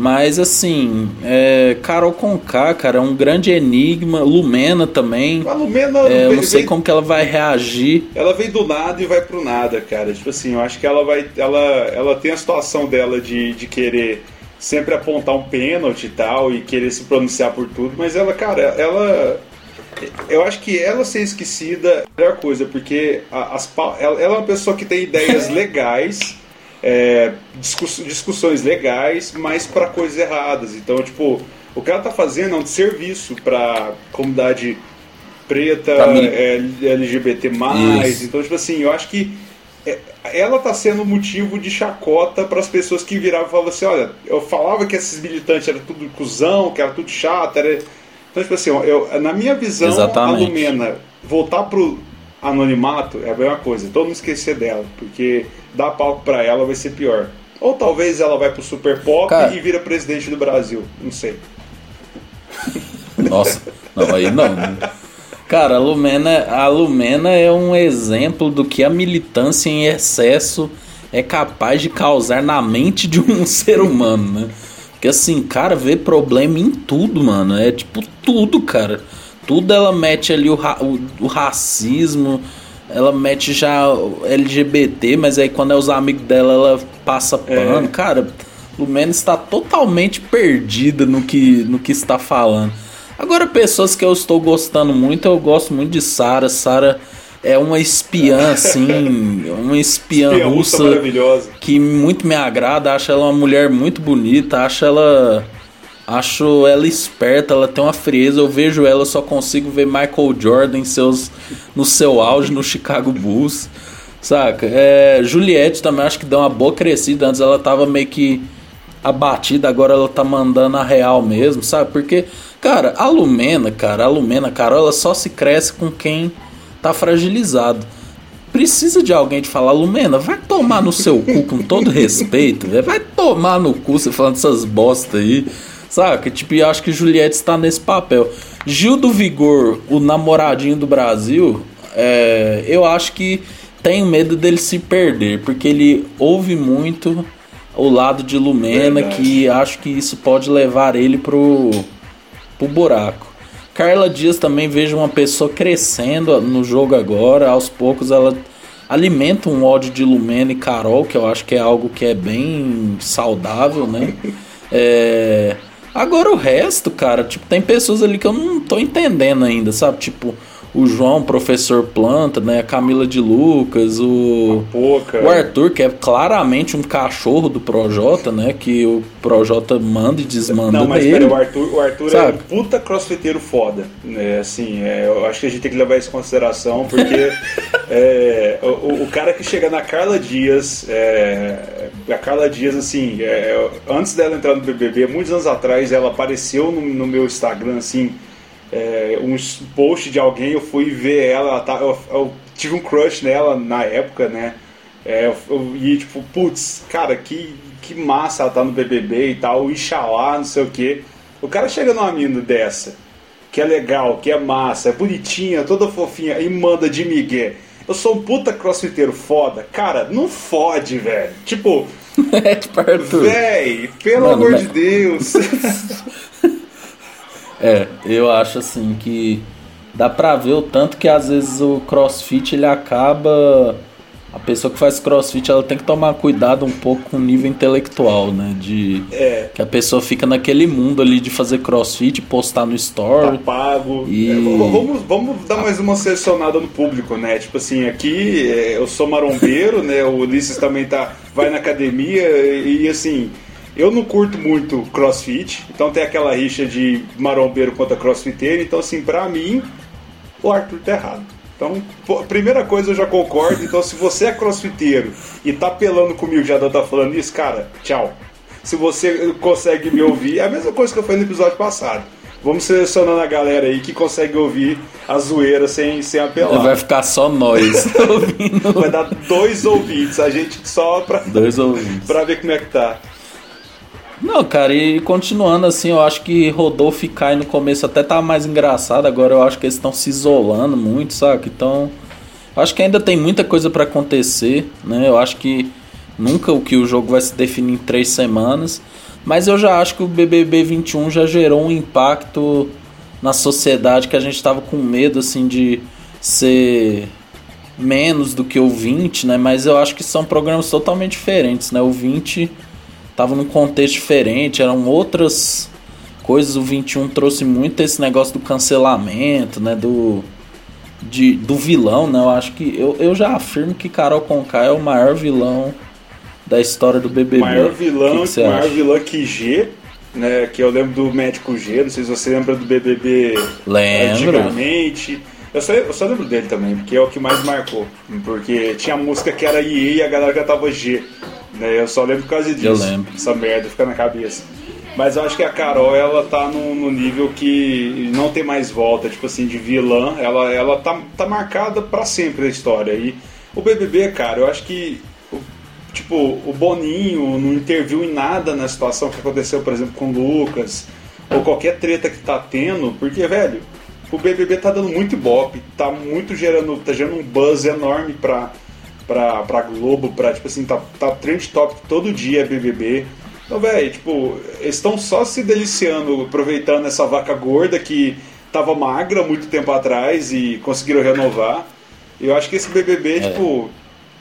Mas assim, é, Carol Conká, cara, é um grande enigma. Lumena também. A Lumena. É, eu não sei como que ela vai reagir. Ela vem do nada e vai pro nada, cara. Tipo assim, eu acho que ela vai. Ela, ela tem a situação dela de, de querer sempre apontar um pênalti e tal, e querer se pronunciar por tudo, mas ela, cara, ela eu acho que ela ser esquecida é a melhor coisa, porque as, ela, ela é uma pessoa que tem ideias [laughs] legais, é, discuss, discussões legais, mas para coisas erradas. Então, tipo, o que ela tá fazendo é um serviço para comunidade preta, é, LGBT. Isso. Então, tipo assim, eu acho que é, ela tá sendo motivo de chacota para as pessoas que viravam e falavam assim: olha, eu falava que esses militantes eram tudo cuzão, que era tudo chato, era então, tipo assim, eu, na minha visão, Exatamente. a Lumena voltar pro anonimato é a mesma coisa. Todo mundo esquecer dela, porque dar palco para ela vai ser pior. Ou talvez ela vai pro Super Pop Cara... e vira presidente do Brasil. Não sei. Nossa, não, aí não. Cara, a Lumena, a Lumena é um exemplo do que a militância em excesso é capaz de causar na mente de um [laughs] ser humano, né? Porque assim, cara, vê problema em tudo, mano. É tipo tudo, cara. Tudo ela mete ali o, ra o, o racismo, ela mete já LGBT, mas aí quando é os amigos dela, ela passa pano. É. Cara, Lumena está totalmente perdida no que, no que está falando. Agora, pessoas que eu estou gostando muito, eu gosto muito de Sara. Sara é uma espiã, assim, uma espiã, espiã russa, russa que muito me agrada. Acho ela uma mulher muito bonita, acho ela. Acho ela esperta, ela tem uma frieza. Eu vejo ela, só consigo ver Michael Jordan em seus, no seu auge no Chicago Bulls. Saca? É, Juliette também acho que deu uma boa crescida. Antes ela tava meio que abatida, agora ela tá mandando a real mesmo, sabe? Porque, cara, a Lumena, cara, a Lumena, cara, ela só se cresce com quem tá fragilizado. Precisa de alguém de falar, Lumena, vai tomar no seu cu com todo respeito, véio. vai tomar no cu você falando essas bosta aí, saca? Tipo, eu acho que Juliette está nesse papel. Gil do Vigor, o namoradinho do Brasil, é, eu acho que tenho medo dele se perder, porque ele ouve muito o lado de Lumena, Verdade. que acho que isso pode levar ele pro, pro buraco. Carla Dias também vejo uma pessoa crescendo no jogo agora, aos poucos ela alimenta um ódio de Lumena e Carol, que eu acho que é algo que é bem saudável, né? [laughs] É... Agora o resto, cara, tipo, tem pessoas ali que eu não tô entendendo ainda, sabe? Tipo, o João, professor Planta, né? A Camila de Lucas, o. Poca. O Arthur, que é claramente um cachorro do Projota, né? Que o Projota manda e desmanda Não, mas dele. pera, o Arthur, o Arthur é um puta crossfiteiro foda. né? assim, é, eu acho que a gente tem que levar isso em consideração, porque [laughs] é, o, o cara que chega na Carla Dias, é, a Carla Dias, assim, é, antes dela entrar no BBB, muitos anos atrás, ela apareceu no, no meu Instagram, assim, é, um post de alguém, eu fui ver ela, ela tá, eu, eu tive um crush nela na época, né? É, eu, eu- e tipo, putz, cara, que, que massa ela tá no BBB e tal, Ixalá, não sei o que. O cara chega numa mina dessa, que é legal, que é massa, é bonitinha, toda fofinha, e manda de migué. Eu sou um puta crossfiteiro foda. Cara, não fode, velho. Tipo, [laughs] é tipo véi, pelo Mano, amor de Deus. [laughs] É, eu acho assim que dá pra ver o tanto que às vezes o crossfit ele acaba. A pessoa que faz crossfit ela tem que tomar cuidado um pouco com o nível intelectual, né? De. é, Que a pessoa fica naquele mundo ali de fazer crossfit, postar no tá store. pago. E- É, vamos, vamos dar mais uma selecionada no público, né? Tipo assim, aqui é, eu sou marombeiro, né? O Ulisses também tá, vai na academia e, assim, eu não curto muito crossfit, então tem aquela rixa de marombeiro contra crossfiteiro, então assim, pra mim, o Arthur tá errado. Então, pô, primeira coisa eu já concordo, então se você é crossfiteiro e tá pelando comigo, já tá falando isso, cara, tchau. Se você consegue me ouvir, é a mesma coisa que eu falei no episódio passado. Vamos selecionando a galera aí que consegue ouvir a zoeira sem, sem apelar. Vai ficar só nós ouvindo. [laughs] Vai dar dois ouvintes, a gente só pra, Dois ouvintes. pra ver como é que tá. Não, cara, e continuando assim, eu acho que Rodolfo e Kai no começo até tava mais engraçado, agora eu acho que eles estão se isolando muito, saca? Então, acho que ainda tem muita coisa pra acontecer, né? Eu acho que nunca o que o jogo vai se definir em três semanas, mas eu já acho que o BBB 21 já gerou um impacto na sociedade que a gente tava com medo, assim, de ser menos do que o 20, né? Mas eu acho que são programas totalmente diferentes, né? O 20 tava num contexto diferente, eram outras coisas. O 21 trouxe muito esse negócio do cancelamento, né? Do, de, do vilão, né? Eu acho que. Eu, eu já afirmo que Carol Conká é o maior vilão da história do BBB. Maior vilão, O que que maior acha? vilão que G, né? Que eu lembro do médico G, não sei se você lembra do BBB Lembro. antigamente. Eu só, eu só lembro dele também, porque é o que mais marcou. Porque tinha música que era IE e a galera cantava G. Né? Eu só lembro por causa disso. Eu lembro. Essa merda fica na cabeça. Mas eu acho que a Carol, ela tá no, no nível que não tem mais volta, tipo assim, de vilã. Ela, ela tá, tá marcada pra sempre a história. E o BBB, cara, eu acho que o- tipo, o Boninho não interviu em nada na situação que aconteceu, por exemplo, com o Lucas, ou qualquer treta que tá tendo, porque, velho, o BBB tá dando muito ibope, tá muito gerando, tá gerando um buzz enorme pra, pra, pra Globo, pra, tipo assim, tá, tá trend topic todo dia é BBB. Então, velho, tipo, eles estão só se deliciando, aproveitando essa vaca gorda que tava magra muito tempo atrás e conseguiram renovar. Eu acho que esse BBB, tipo,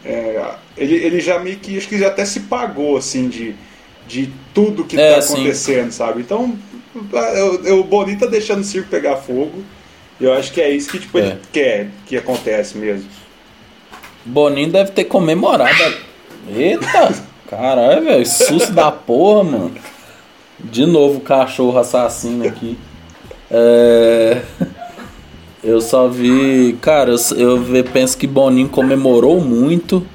é, ele, ele já meio que, acho que já até se pagou, assim, de, de tudo que É, tá sim. acontecendo, sabe? Então, eu, eu, o Boninho tá deixando o circo pegar fogo. Eu acho que é isso que, tipo, É. ele quer que acontece mesmo. Boninho deve ter comemorado. Eita! Caralho, velho. Susto da porra, mano. De novo cachorro assassino aqui. É... Eu só vi. Cara, eu, eu penso que Boninho comemorou muito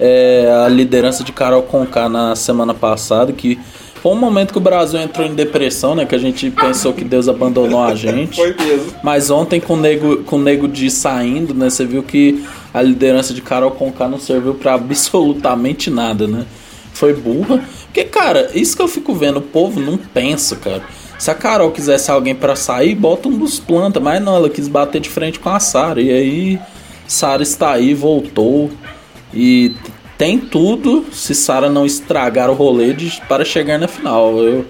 é, a liderança de Carol Conká na semana passada. Que foi um momento que o Brasil entrou em depressão, né? Que a gente pensou que Deus abandonou a gente. [laughs] Foi mesmo. Mas ontem com o Nego, com o Nego de saindo, né? Você viu que a liderança de Carol Conká não serviu pra absolutamente nada, né? Foi burra. Porque, cara, isso que eu fico vendo, o povo não pensa, cara. Se a Carol quisesse alguém pra sair, bota um dos plantas. Mas não, ela quis bater de frente com a Sara. E aí, Sara está aí, voltou. E tem tudo se Sara não estragar o rolê de, para chegar na final. Eu,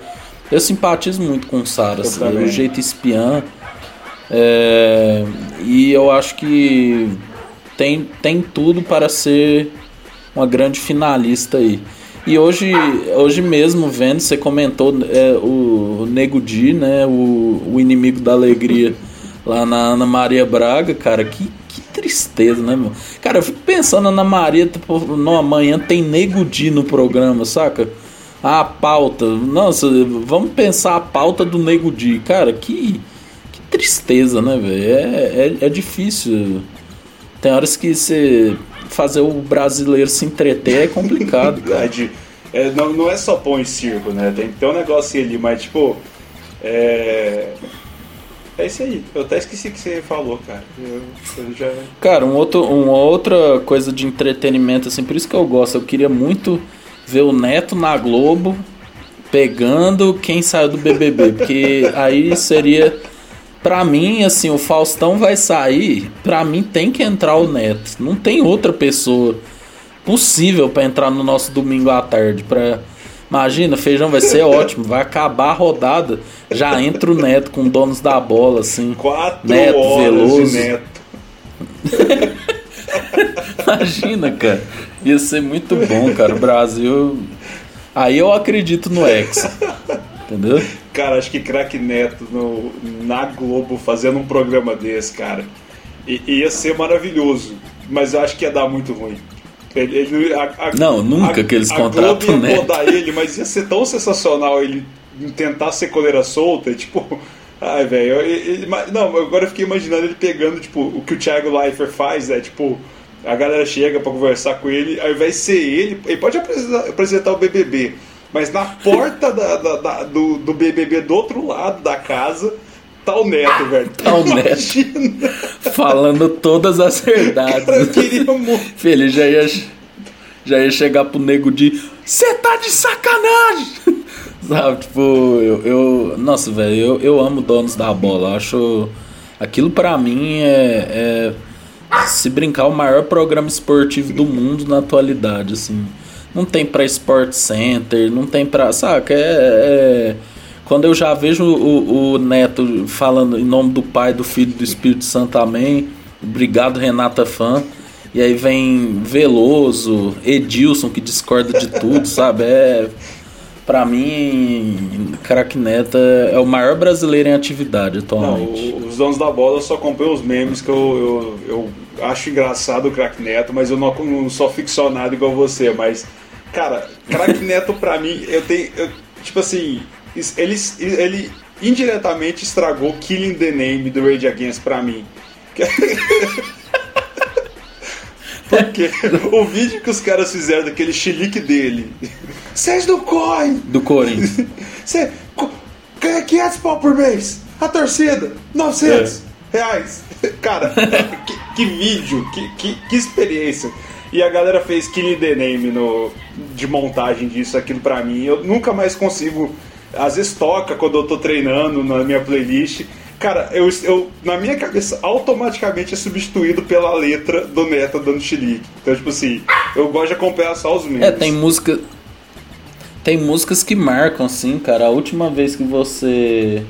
eu simpatizo muito com Sara. assim, o jeito espiã. É, e eu acho que tem, tem tudo para ser uma grande finalista aí. E hoje, hoje mesmo, vendo, você comentou é, o Nego Di, né, o, o inimigo da alegria lá na Ana Maria Braga, cara, que tristeza, né, meu? Cara, eu fico pensando, Ana Maria, tipo, no amanhã tem Nego Di no programa, saca? a pauta. Nossa, vamos pensar a pauta do Nego Di. Cara, que, que tristeza, né, velho? É, é, é, difícil. Tem horas que você fazer o brasileiro se entreter é complicado, [laughs] cara. É, não, não é só pão e circo, né? Tem que ter um negócio ali, mas tipo. É. É isso aí. Eu até esqueci que você falou, cara. Eu, eu já... Cara, um outro, uma outra coisa de entretenimento, assim, por isso que eu gosto. Eu queria muito ver o Neto na Globo pegando quem saiu do BBB, porque aí seria para mim assim, o Faustão vai sair, para mim tem que entrar o Neto. Não tem outra pessoa possível para entrar no nosso domingo à tarde para Imagina, feijão vai ser ótimo, vai acabar a rodada, já entra o Neto com donos da bola assim. Quatro Neto horas Veloso. Neto. [laughs] Imagina, cara. Ia ser muito bom, cara. O Brasil. Aí eu acredito no Hexa. Entendeu? Cara, acho que craque Neto no, na Globo fazendo um programa desse, cara. ia ser maravilhoso. Mas eu acho que ia dar muito ruim. Ele, ele, a, a, não, nunca a, que eles contratam o Neto. ele, mas ia ser tão sensacional ele tentar ser coleira solta, tipo. Ai, velho. Não, agora eu fiquei imaginando ele pegando, tipo, o que o Thiago Leifert faz, é tipo a galera chega para conversar com ele, ao invés de ser ele, ele pode apresentar, apresentar o BBB, mas na porta da, da, da, do, do BBB do outro lado da casa o Neto, velho. Tá o Neto. Falando todas as verdades. Cara, eu queria muito. Filho, já ia, já ia chegar pro nego de. Você tá de sacanagem! Sabe, tipo, eu. eu nossa, velho, eu, eu amo donos da bola. Acho. Aquilo pra mim é, é se brincar, o maior programa esportivo do mundo na atualidade, assim. Não tem pra Sport Center, não tem pra. Saca? É. é quando eu já vejo o, o, Neto falando em nome do Pai, do Filho e do Espírito Santo, amém. Obrigado, Renata Fã. E aí vem Veloso, Edilson, que discorda de tudo, [laughs] sabe? É. Pra mim, Crack Neto é o maior brasileiro em atividade atualmente. Não, os donos da bola só acompanham os memes que eu, eu, eu acho engraçado o Crack Neto, mas eu não, não, sou ficcionado igual você. Mas, cara, Crack Neto pra mim, eu tenho. Eu, tipo assim, ele, ele indiretamente estragou Killing the Name do Rage Against pra mim. [laughs] Porque o vídeo que os caras fizeram daquele chilique dele. Vocês do corre! Do Corinthians. [laughs] Cê, 500 pau por mês. A torcida, 900 é. reais. [laughs] Cara, que, que, vídeo, que, que, que, experiência. E a galera fez Killing the Name no, de montagem disso, aquilo pra mim. Eu nunca mais consigo. Às vezes toca quando eu tô treinando na minha playlist Cara, eu, eu, na minha cabeça, automaticamente é substituído pela letra do Neto dando chilique. Então, tipo assim, eu gosto de acompanhar só os memes. É, tem música. Tem músicas que marcam, assim, cara. A última vez que você.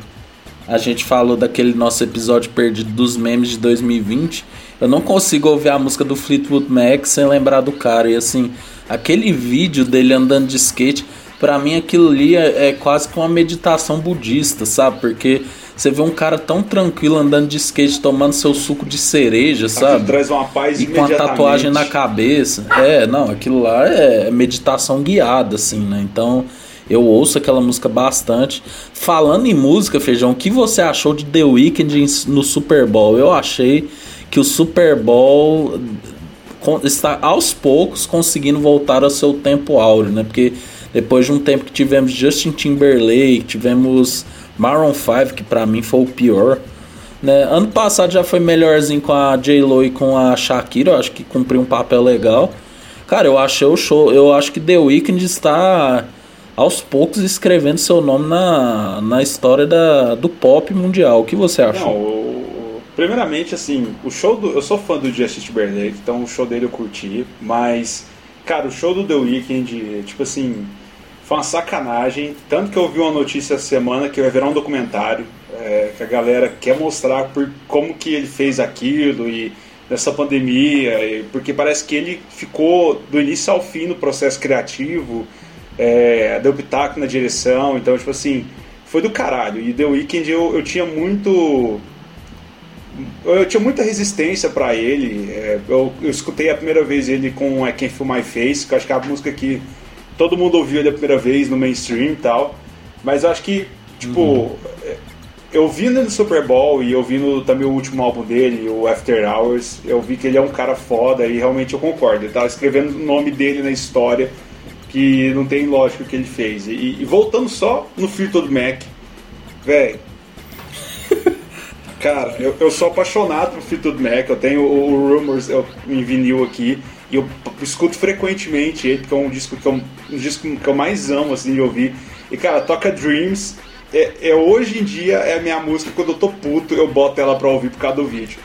A gente falou daquele nosso episódio perdido dos memes de 2020. Eu não consigo ouvir a música do Fleetwood Mac sem lembrar do cara. E assim, aquele vídeo dele andando de skate, pra mim aquilo ali é, é quase que uma meditação budista, sabe? Porque você vê um cara tão tranquilo andando de skate, tomando seu suco de cereja, sabe? traz uma paz E com a tatuagem na cabeça. É, não, aquilo lá é meditação guiada, assim, né? Então, eu ouço aquela música bastante. Falando em música, Feijão, o que você achou de The Weeknd no Super Bowl? Eu achei que o Super Bowl está aos poucos conseguindo voltar ao seu tempo áureo, né? Porque depois de um tempo que tivemos Justin Timberlake, tivemos Maroon 5, que para mim foi o pior. Né? Ano passado já foi melhorzinho com a J-Lo e com a Shakira, eu acho que cumpriu um papel legal. Cara, eu achei o show, eu acho que The Weeknd está aos poucos escrevendo seu nome na, na história da, do pop mundial. O que você o, primeiramente, assim, o show do. Eu sou fã do Justin Timberlake, então o show dele eu curti, mas, cara, o show do The Weeknd, tipo assim, foi uma sacanagem. Tanto que eu vi uma notícia essa semana que vai virar um documentário. É, que a galera quer mostrar por como que ele fez aquilo e nessa pandemia. E, porque parece que ele ficou do início ao fim no processo criativo. É, deu pitaco na direção. Então, tipo assim, foi do caralho. E The Weeknd eu, eu tinha muito eu tinha muita resistência para ele. É, eu, eu, escutei a primeira vez ele com I Can't Feel My Face, que acho que é a música que todo mundo ouviu ele a primeira vez no mainstream e tal. Mas eu acho que, tipo, uhum. eu vi no Super Bowl e eu vi no, também o último álbum dele, o After Hours, eu vi que ele é um cara foda e realmente eu concordo. Ele tava escrevendo o nome dele na história, que não tem lógica o que ele fez. E, e voltando só no Fleetwood Mac, velho. [laughs] Cara, eu, eu sou apaixonado por Fleetwood Mac, eu tenho o, o Rumors eu, em vinil aqui, e eu escuto frequentemente ele, porque é um disco que eu, um disco que eu mais amo assim, de ouvir. E cara, toca Dreams. É, é, hoje em dia é a minha música, quando eu tô puto, eu boto ela pra ouvir por causa do vídeo.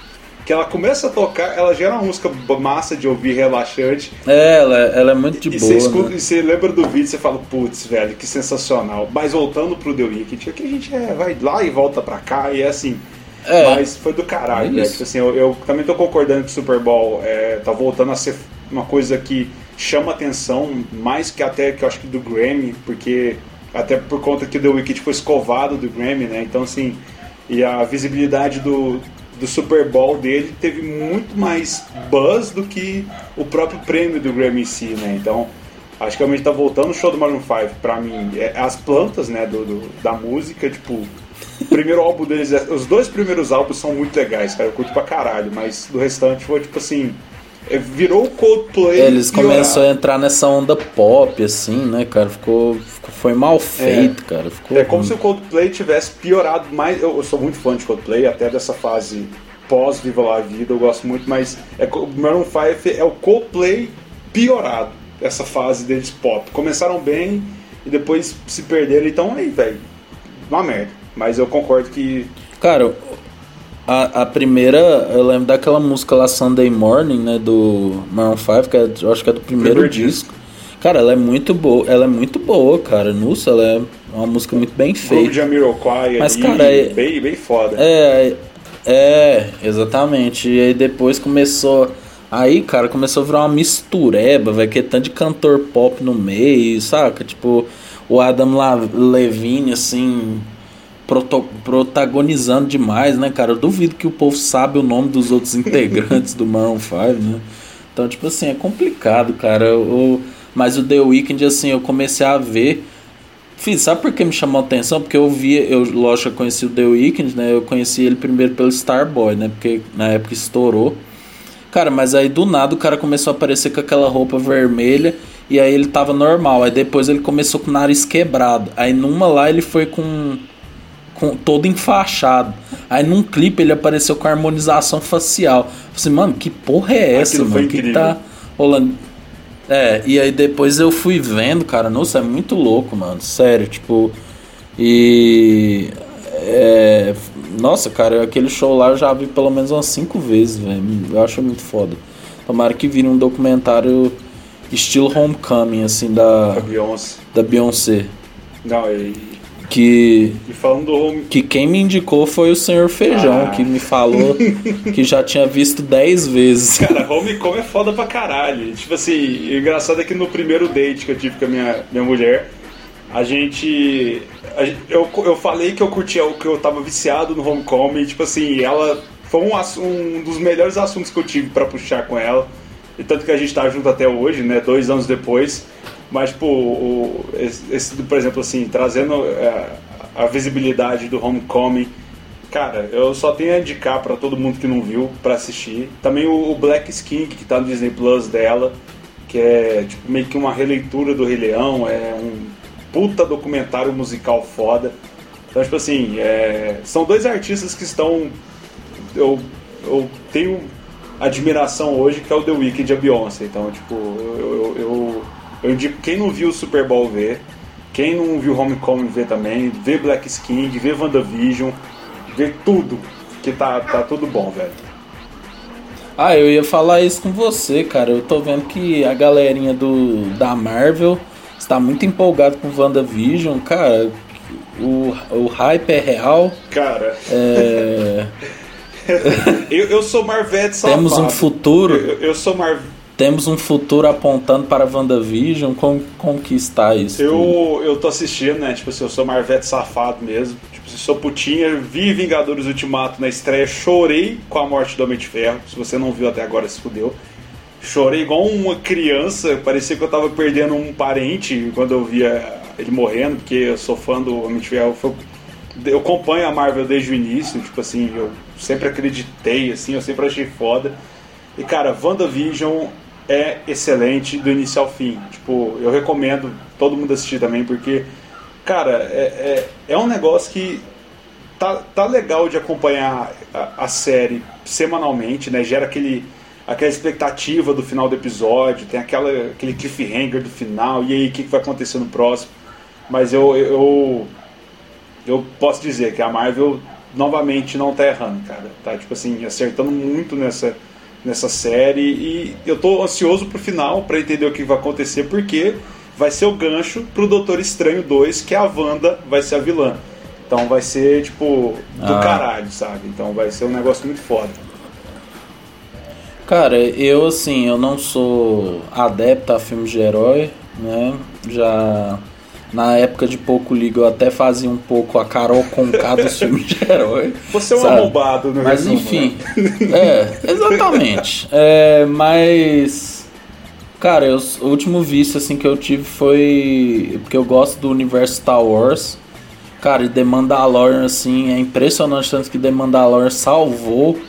Que ela começa a tocar, ela gera uma música massa de ouvir, relaxante. É, ela, ela é muito de e boa. Você, escuta, né? e você lembra do vídeo você fala, putz, velho, que sensacional. Mas voltando pro The Weeknd, aqui a gente é, vai lá e volta pra cá, e é assim. É, mas foi do caralho, é né? Tipo assim, eu, eu, também tô concordando que o Super Bowl é, tá voltando a ser uma coisa que chama atenção, mais que até que eu acho que do Grammy, porque até por conta que o The Weeknd foi escovado do Grammy, né? Então, assim, e a visibilidade do, do Super Bowl dele teve muito mais buzz do que o próprio prêmio do Grammy em si, né? Então, acho que realmente tá voltando o show do Maroon 5 pra mim. É, as plantas, né, do, do, da música, tipo, o primeiro álbum deles, é, os dois primeiros álbuns são muito legais, cara, eu curto pra caralho, mas do restante foi, tipo assim, virou o Coldplay. É, eles começaram a entrar nessa onda pop, assim, né, cara? Ficou. Foi mal feito, é, cara. Ficou é como se o Coldplay tivesse piorado mais. Eu, eu, sou muito fã de Coldplay, até dessa fase pós Viva La Vida, eu gosto muito, mas é, o Maroon 5 é o Coldplay piorado, essa fase deles pop. Começaram bem e depois se perderam, então aí, velho, uma merda. Mas eu concordo que. Cara, a, a primeira, eu lembro daquela música lá, Sunday Morning, né, do Maroon 5, que é, eu acho que é do primeiro, primeiro disco. disco. Cara, ela é muito boa, ela é muito boa, cara. Nossa, ela é uma música muito bem feita. de Jamiroquai Mas, ali, cara, é, bem, bem foda. É, é, exatamente. E aí depois começou... Aí, cara, começou a virar uma mistureba, vai que tanto de cantor pop no meio, saca? Tipo, o Adam Levine, assim, protagonizando demais, né, cara? Eu duvido que o povo sabe o nome dos outros [laughs] integrantes do Maroon 5, né? Então, tipo assim, é complicado, cara. O, mas o The Weeknd, assim, eu comecei a ver. Fiz, sabe por que me chamou a atenção? Porque eu vi, eu, lógico, eu conheci o The Weeknd, né? Eu conheci ele primeiro pelo Starboy, né? Porque na época estourou. Cara, mas aí do nada o cara começou a aparecer com aquela roupa vermelha e aí ele tava normal. Aí depois ele começou com o nariz quebrado. Aí numa lá ele foi com com, todo enfaixado. Aí num clipe ele apareceu com harmonização facial. Eu falei assim, mano, que porra é essa, Aquilo mano? que tá rolando? É, e aí depois eu fui vendo, cara, nossa, é muito louco, mano. Sério, tipo. E. É, nossa, cara, aquele show lá eu já vi pelo menos umas cinco vezes, velho. Eu acho muito foda. Tomara que vire um documentário estilo Homecoming, assim, da. Da Beyoncé. Da Beyoncé. Não, e que e falando do home... que quem me indicou foi o senhor Feijão, ah. que me falou que já tinha visto 10 vezes. Cara, Homecoming é foda pra caralho. Tipo assim, o engraçado é que no primeiro date que eu tive com a minha, minha mulher, a gente, a eu, eu falei que eu curtia o que eu tava viciado no Homecoming, tipo assim, ela foi um, um dos melhores assuntos que eu tive para puxar com ela. E tanto que a gente tá junto até hoje, né, dois anos depois. Mas, pô, o, esse, por exemplo, assim, trazendo é, a visibilidade do Homecoming, cara, eu só tenho a indicar para todo mundo que não viu para assistir. Também o, o, Black Skin, que tá no Disney Plus dela, que é tipo, meio que uma releitura do Rei Leão, é um puta documentário musical foda. Então, tipo assim, é, são dois artistas que estão. Eu, eu tenho admiração hoje, que é o The Weeknd e a Beyoncé. Então, tipo, eu, eu, eu eu indico quem não viu o Super Bowl ver, quem não viu Homecoming ver também, vê Black Skin, vê WandaVision, vê tudo, que tá, tá tudo bom, velho. Ah, eu ia falar isso com você, cara. Eu tô vendo que a galerinha do, da Marvel está muito empolgado com WandaVision, cara. O, o hype é real. Cara. É... [laughs] eu, eu sou Marvete safado. Temos um futuro. Eu, eu sou Marvete temos um futuro apontando para WandaVision. Como, está isso? Eu, eu tô assistindo, né? Tipo assim, eu sou Marvete safado mesmo. Tipo, sou putinha, vi Vingadores Ultimato na estreia, chorei com a morte do Homem de Ferro. Se você não viu até agora, se fudeu. Chorei igual uma criança, parecia que eu tava perdendo um parente quando eu via ele morrendo, porque eu sou fã do Homem de Ferro. Eu acompanho a Marvel desde o início, tipo assim, eu sempre acreditei, assim, eu sempre achei foda. E cara, WandaVision é excelente do início ao fim. Tipo, eu recomendo todo mundo assistir também, porque, cara, é, é, é um negócio que tá, tá legal de acompanhar a, a, série semanalmente, né? Gera aquele, aquela expectativa do final do episódio, tem aquela, aquele cliffhanger do final, e aí o que, que vai acontecer no próximo. Mas eu, eu, eu posso dizer que a Marvel novamente não tá errando, cara. Tá, tipo assim, acertando muito nessa nessa série e eu tô ansioso pro final para entender o que vai acontecer porque vai ser o gancho pro Doutor Estranho 2, que a Wanda vai ser a vilã. Então vai ser tipo do ah. caralho, sabe? Então vai ser um negócio muito foda. Cara, eu assim, eu não sou adepto a filmes de herói, né? Já na época de pouco liga eu até fazia um pouco a Carol Conká dos [laughs] filmes de herói. Você é um sabe? arrombado, no Mas resumo, enfim. Né? [laughs] É, exatamente. É, mas. Cara, eu, o último vício assim, que eu tive foi. Porque eu gosto do universo Star Wars. Cara, e The Mandalorian, assim, é impressionante tanto que The Mandalorian salvou.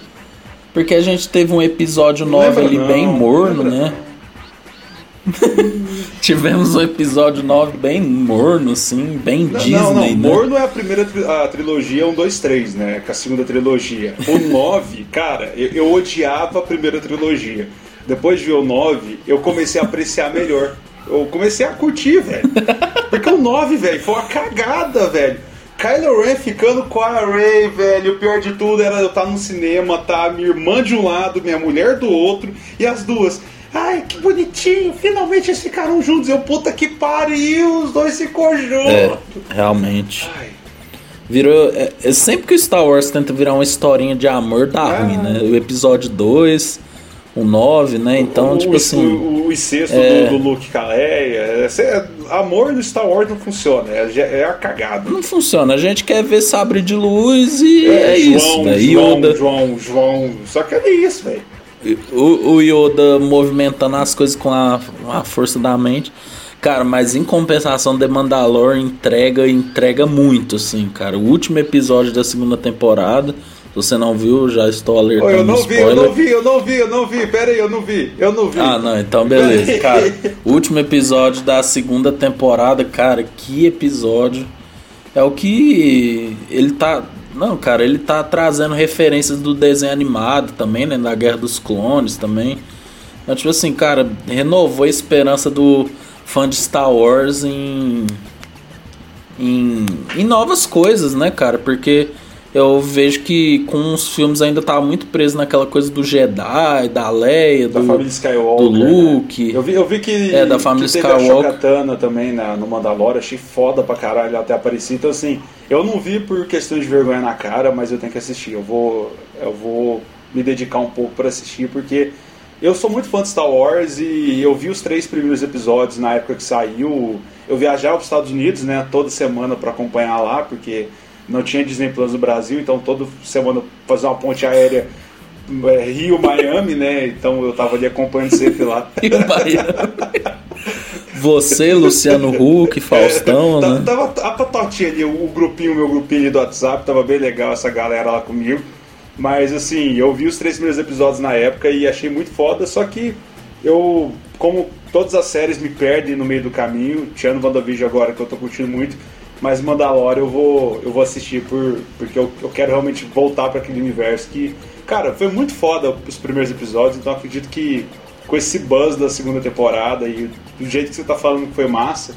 Porque a gente teve um episódio 9 ali não, bem morno, né? [laughs] Tivemos um episódio 9 bem morno, assim, bem não, Disney, não, não. né? Morno é a primeira tri a trilogia 1, 2, 3, né? Com a segunda trilogia. O [laughs] 9, cara, eu, eu, odiava a primeira trilogia. Depois de ver o 9, eu comecei a apreciar melhor. Eu comecei a curtir, velho. Porque o 9, velho, foi uma cagada, velho. Kylo Ren ficando com a Rey, velho. O pior de tudo era eu estar no cinema, tá? Minha irmã de um lado, minha mulher do outro, e as duas. Ai, que bonitinho, finalmente eles ficaram juntos. Eu, puta que pariu, os dois se juntos. É, realmente. Ai. Virou. É, é, sempre que o Star Wars tenta virar uma historinha de amor, dá é. ruim, né? O episódio 2, o 9, né? Então, o, tipo o, assim. O, o sexto é... do, do Luke Caleia. É, amor no Star Wars não funciona, é, é a cagada. Não funciona, a gente quer ver sabre de luz e é, João, isso, né? João. João, João. Só que é isso, velho. O, o Yoda movimentando as coisas com a, a força da mente. Cara, mas em compensação, The Mandalorian entrega entrega muito, assim, cara. O último episódio da segunda temporada, se você não viu, já estou alertando. eu não vi, eu não vi, eu não vi, eu não vi. Pera aí, eu não vi, eu não vi. Ah, não, então beleza, cara. O último episódio da segunda temporada, cara, que episódio. É o que ele tá não, cara, ele tá trazendo referências do desenho animado também, né? Da Guerra dos Clones também. Então, tipo assim, cara, renovou a esperança do fã de Star Wars em, em, em novas coisas, né, cara? Porque eu vejo que com os filmes ainda tava muito preso naquela coisa do Jedi, da Leia, da do, família Skywalker, do né? Luke. Né? Eu, vi, eu vi que, é, da família que Skywalker. a Katana também na, no Mandalorian, achei foda pra caralho até aparecer. Então assim, eu não vi por questão de vergonha na cara, mas eu tenho que assistir. Eu vou, eu vou me dedicar um pouco para assistir porque eu sou muito fã de Star Wars e eu vi os três primeiros episódios na época que saiu. Eu viajava para os Estados Unidos, né, toda semana para acompanhar lá, porque não tinha Disney Plus no Brasil, então toda semana fazer uma ponte aérea é, Rio, Miami, né? Então eu tava ali acompanhando sempre lá. [laughs] Rio, Miami. Você, Luciano Huck, Faustão, é, né? Tava a patotinha ali, o, grupinho, meu grupinho ali do WhatsApp, tava bem legal essa galera lá comigo. Mas assim, eu vi os três primeiros episódios na época e achei muito foda, só que eu, como todas as séries me perdem no meio do caminho, tirando WandaVision agora que eu tô curtindo muito, mas Mandalorian eu vou, eu vou assistir por, porque eu, eu quero realmente voltar para aquele universo que, cara, foi muito foda os primeiros episódios, então acredito que com esse buzz da segunda temporada e do jeito que você tá falando que foi massa,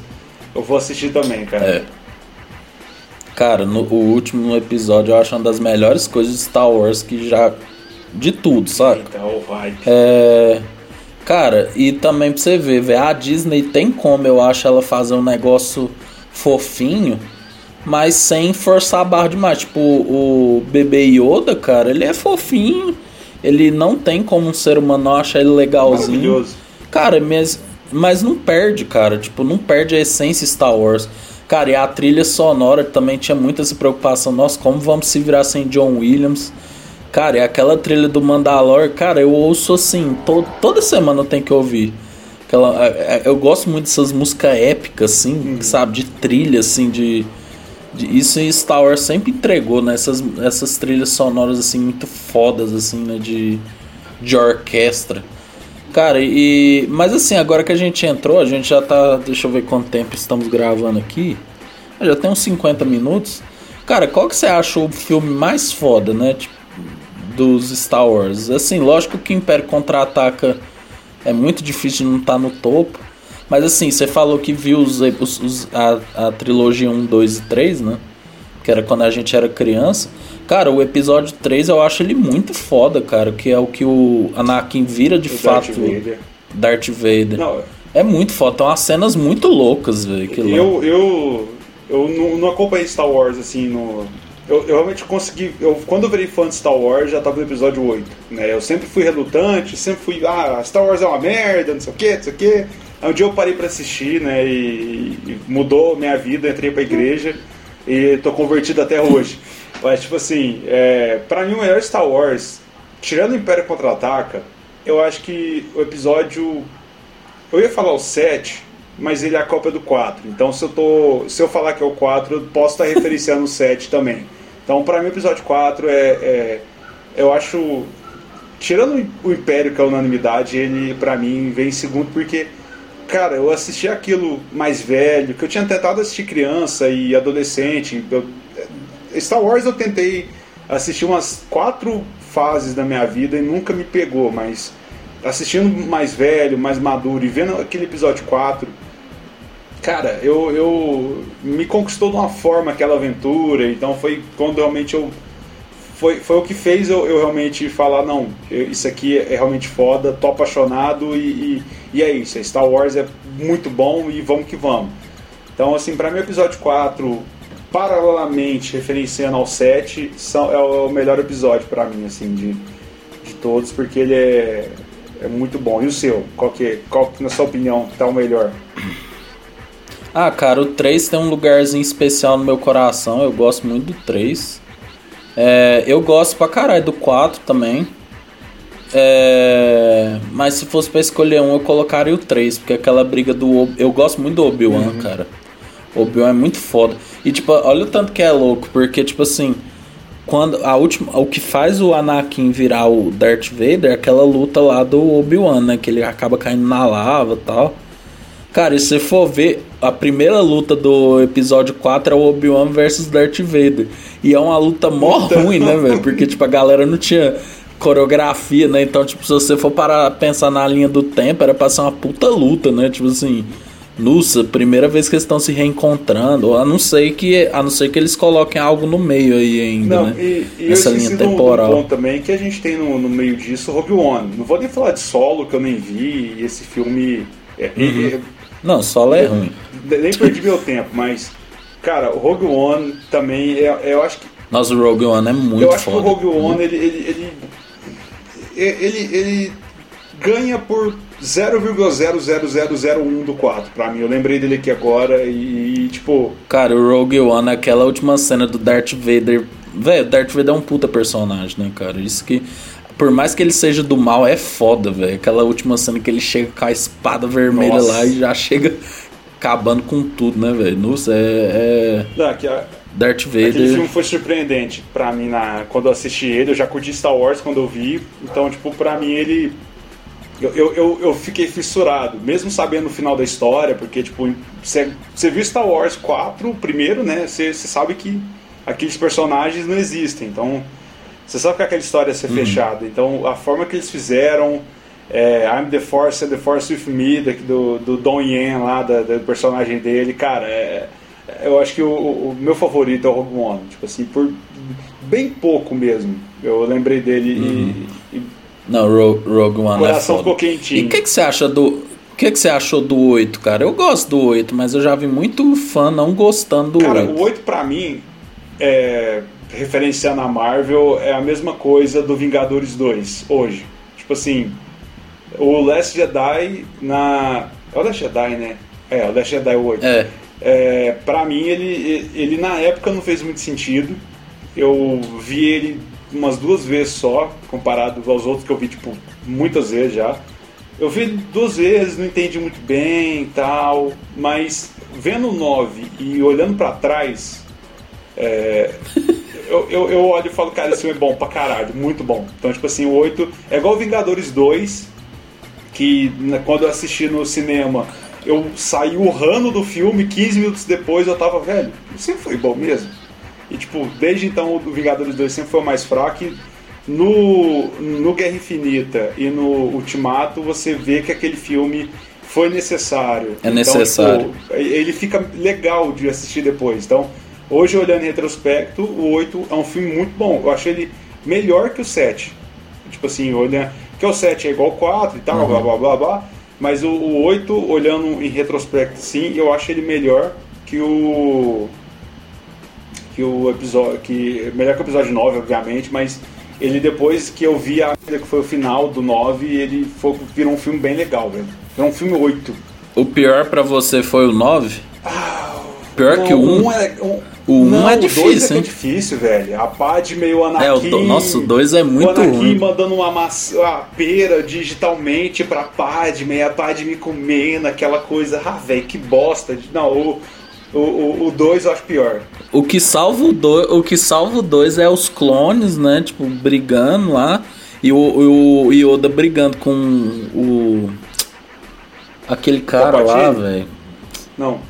eu vou assistir também, cara. É. Cara, no o último episódio eu acho uma das melhores coisas de Star Wars que já. De tudo, sabe? Então vai. É. Cara, e também pra você ver, véio, a Disney tem como, eu acho, ela fazer um negócio fofinho, mas sem forçar a barra demais. Tipo, o bebê Yoda, cara, ele é fofinho. Ele não tem como um ser humano não achar ele legalzinho. Cara, mas, mas não perde, cara. Tipo, não perde a essência Star Wars. Cara, e a trilha sonora também tinha muita essa preocupação. Nossa, como vamos se virar sem John Williams? Cara, e aquela trilha do Mandalor, cara, eu ouço assim, to toda semana eu tenho que ouvir. Aquela, eu gosto muito dessas músicas épicas, assim, uhum. sabe? De trilha, assim, de, de. Isso em Star Wars sempre entregou, né? Essas, essas trilhas sonoras, assim, muito fodas, assim, né? De, de orquestra. Cara, e. Mas assim, agora que a gente entrou, a gente já tá. Deixa eu ver quanto tempo estamos gravando aqui. Já tem uns 50 minutos. Cara, qual que você acha o filme mais foda, né? Tipo, dos Star Wars. Assim, lógico que o Império Contra-Ataca é muito difícil não estar tá no topo. Mas assim, você falou que viu os, os, os, a, a trilogia 1, 2 e 3, né? Que era quando a gente era criança. Cara, o episódio 3 eu acho ele muito foda, cara. Que é o que o Anakin vira de o fato. Darth Vader. Darth Vader. Não, é muito foda. Tem umas cenas muito loucas, velho. Eu, eu, eu não, não acompanhei Star Wars assim no. Eu, eu, realmente consegui. Eu, quando eu virei fã de Star Wars, já tava no episódio 8. Né? Eu sempre fui relutante, sempre fui. Ah, Star Wars é uma merda, não sei o que, não sei o que. Aí um dia eu parei pra assistir, né? E, e mudou minha vida, entrei pra igreja e tô convertido até hoje. Mas, tipo assim, é, pra mim o melhor Star Wars, tirando o Império Contra-Ataca, eu acho que o episódio. Eu ia falar o 7, mas ele é a cópia do 4. Então, se eu, tô, se eu falar que é o 4, eu posso estar referenciando o 7 também. Então, pra mim, o episódio 4 é, é. Eu acho. Tirando o Império, que é a unanimidade, ele, pra mim, vem em segundo, porque cara, eu assisti aquilo mais velho, que eu tinha tentado assistir criança e adolescente. Eu Star Wars eu tentei assistir umas quatro fases da minha vida e nunca me pegou, mas assistindo mais velho, mais maduro e vendo aquele episódio 4, cara, eu, eu me conquistou de uma forma aquela aventura, então foi quando realmente eu foi, foi o que fez eu, eu realmente falar, não, eu, isso aqui é, realmente foda, tô apaixonado e, e, e, é isso, Star Wars é muito bom e vamos que vamos. Então, assim, para mim o episódio 4 paralelamente referenciando ao 7, são, é o melhor episódio para mim, assim, de, de todos, porque ele é, é muito bom. E o seu? Qual que, qual que, na sua opinião, tá o melhor? Ah, cara, o 3 tem um lugarzinho especial no meu coração, eu gosto muito do 3. É, eu gosto pra caralho do 4 também. É, mas se fosse para escolher um, eu colocaria o 3, porque aquela briga do. Eu gosto muito do Obi-Wan, uhum. cara. O Obi-Wan é muito foda. E tipo, olha o tanto que é louco, porque tipo assim, quando a última, o que faz o Anakin virar o Darth Vader é aquela luta lá do Obi-Wan, né, que ele acaba caindo na lava, tal. Cara, e se você for ver, a primeira luta do episódio 4 é o Obi-Wan versus Darth Vader. E é uma luta mó ruim, né, velho? Porque, tipo, a galera não tinha coreografia, né? Então, tipo, se você for parar pensar na linha do tempo, era pra ser uma puta luta, né? Tipo assim, nossa, primeira vez que eles estão se reencontrando, a não ser que a não ser que eles coloquem algo no meio aí ainda, não, né? E, e Nessa linha temporal. Um também que a gente tem no, no meio disso One. Não vou nem falar de Solo que eu nem vi, e esse filme é, uhum. é, não, Solo é ruim. Nem perdi meu tempo, mas cara, o Rogue One também é, é, eu acho que Nossa, o Rogue One é muito Eu acho foda. que o Rogue One ele, ele, ele, ele, ele ganha por 0,00001 do 4 pra mim. Eu lembrei dele aqui agora e, tipo. Cara, o Rogue One, aquela última cena do Darth Vader. Velho, Darth Vader é um puta personagem, né, cara? Isso que. Por mais que ele seja do mal, é foda, velho. Aquela última cena que ele chega com a espada vermelha Nossa. lá e já chega acabando com tudo, né, velho? Nossa, é. é... Que a... Darth Vader. Aquele filme foi surpreendente pra mim na... quando eu assisti ele. Eu já curti Star Wars quando eu vi. Então, tipo, pra mim ele eu, eu, eu, eu, fiquei fissurado, mesmo sabendo o final da história, porque, tipo, você, você viu Star Wars 4 primeiro, né? Você, você sabe que aqueles personagens não existem, então você sabe que aquela história ia ser uhum. fechada. Então, a forma que eles fizeram, é, I'm the Force and the Force with Me, do, do Don Yen lá, da, do personagem dele, cara, é, eu acho que o, o, meu favorito é o Rogue One, tipo assim, por bem pouco mesmo. Eu lembrei dele uhum. e, e não, Rogue, Rogue One. O é coração é ficou quentinho. E o que, que você acha do. O que, que você achou do 8, cara? Eu gosto do 8, mas eu já vi muito fã não gostando do cara, 8. Cara, o 8 pra mim, é, referenciando a Marvel, é a mesma coisa do Vingadores 2, hoje. Tipo assim, o Last Jedi na. É o Last Jedi, né? É, o Last Jedi 8. É. É, pra mim, ele, ele na época não fez muito sentido. Eu vi ele umas duas vezes só, comparado aos outros que eu vi, tipo, muitas vezes já. Eu vi duas vezes, não entendi muito bem e tal, mas vendo o 9 e olhando para trás, é, [laughs] eu, eu, eu, olho e falo, cara, esse filme é bom pra caralho, muito bom. Então, tipo assim, o 8 é igual Vingadores 2, que quando eu assisti no cinema, eu saí urrando do filme, 15 minutos depois eu tava, velho, sempre foi bom mesmo. E tipo, desde então o Vingadores 2 sempre foi o mais fraco. E no, no Guerra Infinita e no Ultimato você vê que aquele filme foi necessário. É necessário. Então, tipo, ele fica legal de assistir depois. Então, hoje olhando em retrospecto, o 8 é um filme muito bom. Eu achei ele melhor que o 7. Tipo assim, olhando. Que o 7 é igual ao 4 e tal, uhum. blá blá blá blá. Mas o, o 8, olhando em retrospecto, sim, eu acho ele melhor que o. Que o episódio. Que, melhor que o episódio 9, obviamente, mas ele depois que eu vi a que foi o final do 9, ele foi, virou um filme bem legal, velho. É um filme 8. O pior para você foi o 9? Ah, pior não, que o 1. Um é, um, o 1 não, é difícil, o 2 é hein? difícil, velho. A Padme e o Anakin. É, o do, nossa, o 2 é muito o Anakin ruim. mandando uma, maçã, uma pera digitalmente pra Padme e a Padme comendo aquela coisa. Ah, velho, que bosta. Não, o, o 2 eu acho pior. O que salva o 2 o que salva o dois é os clones, né? Tipo, brigando lá. E o, o Yoda brigando com o. Aquele cara Palpatine? lá, velho. Não.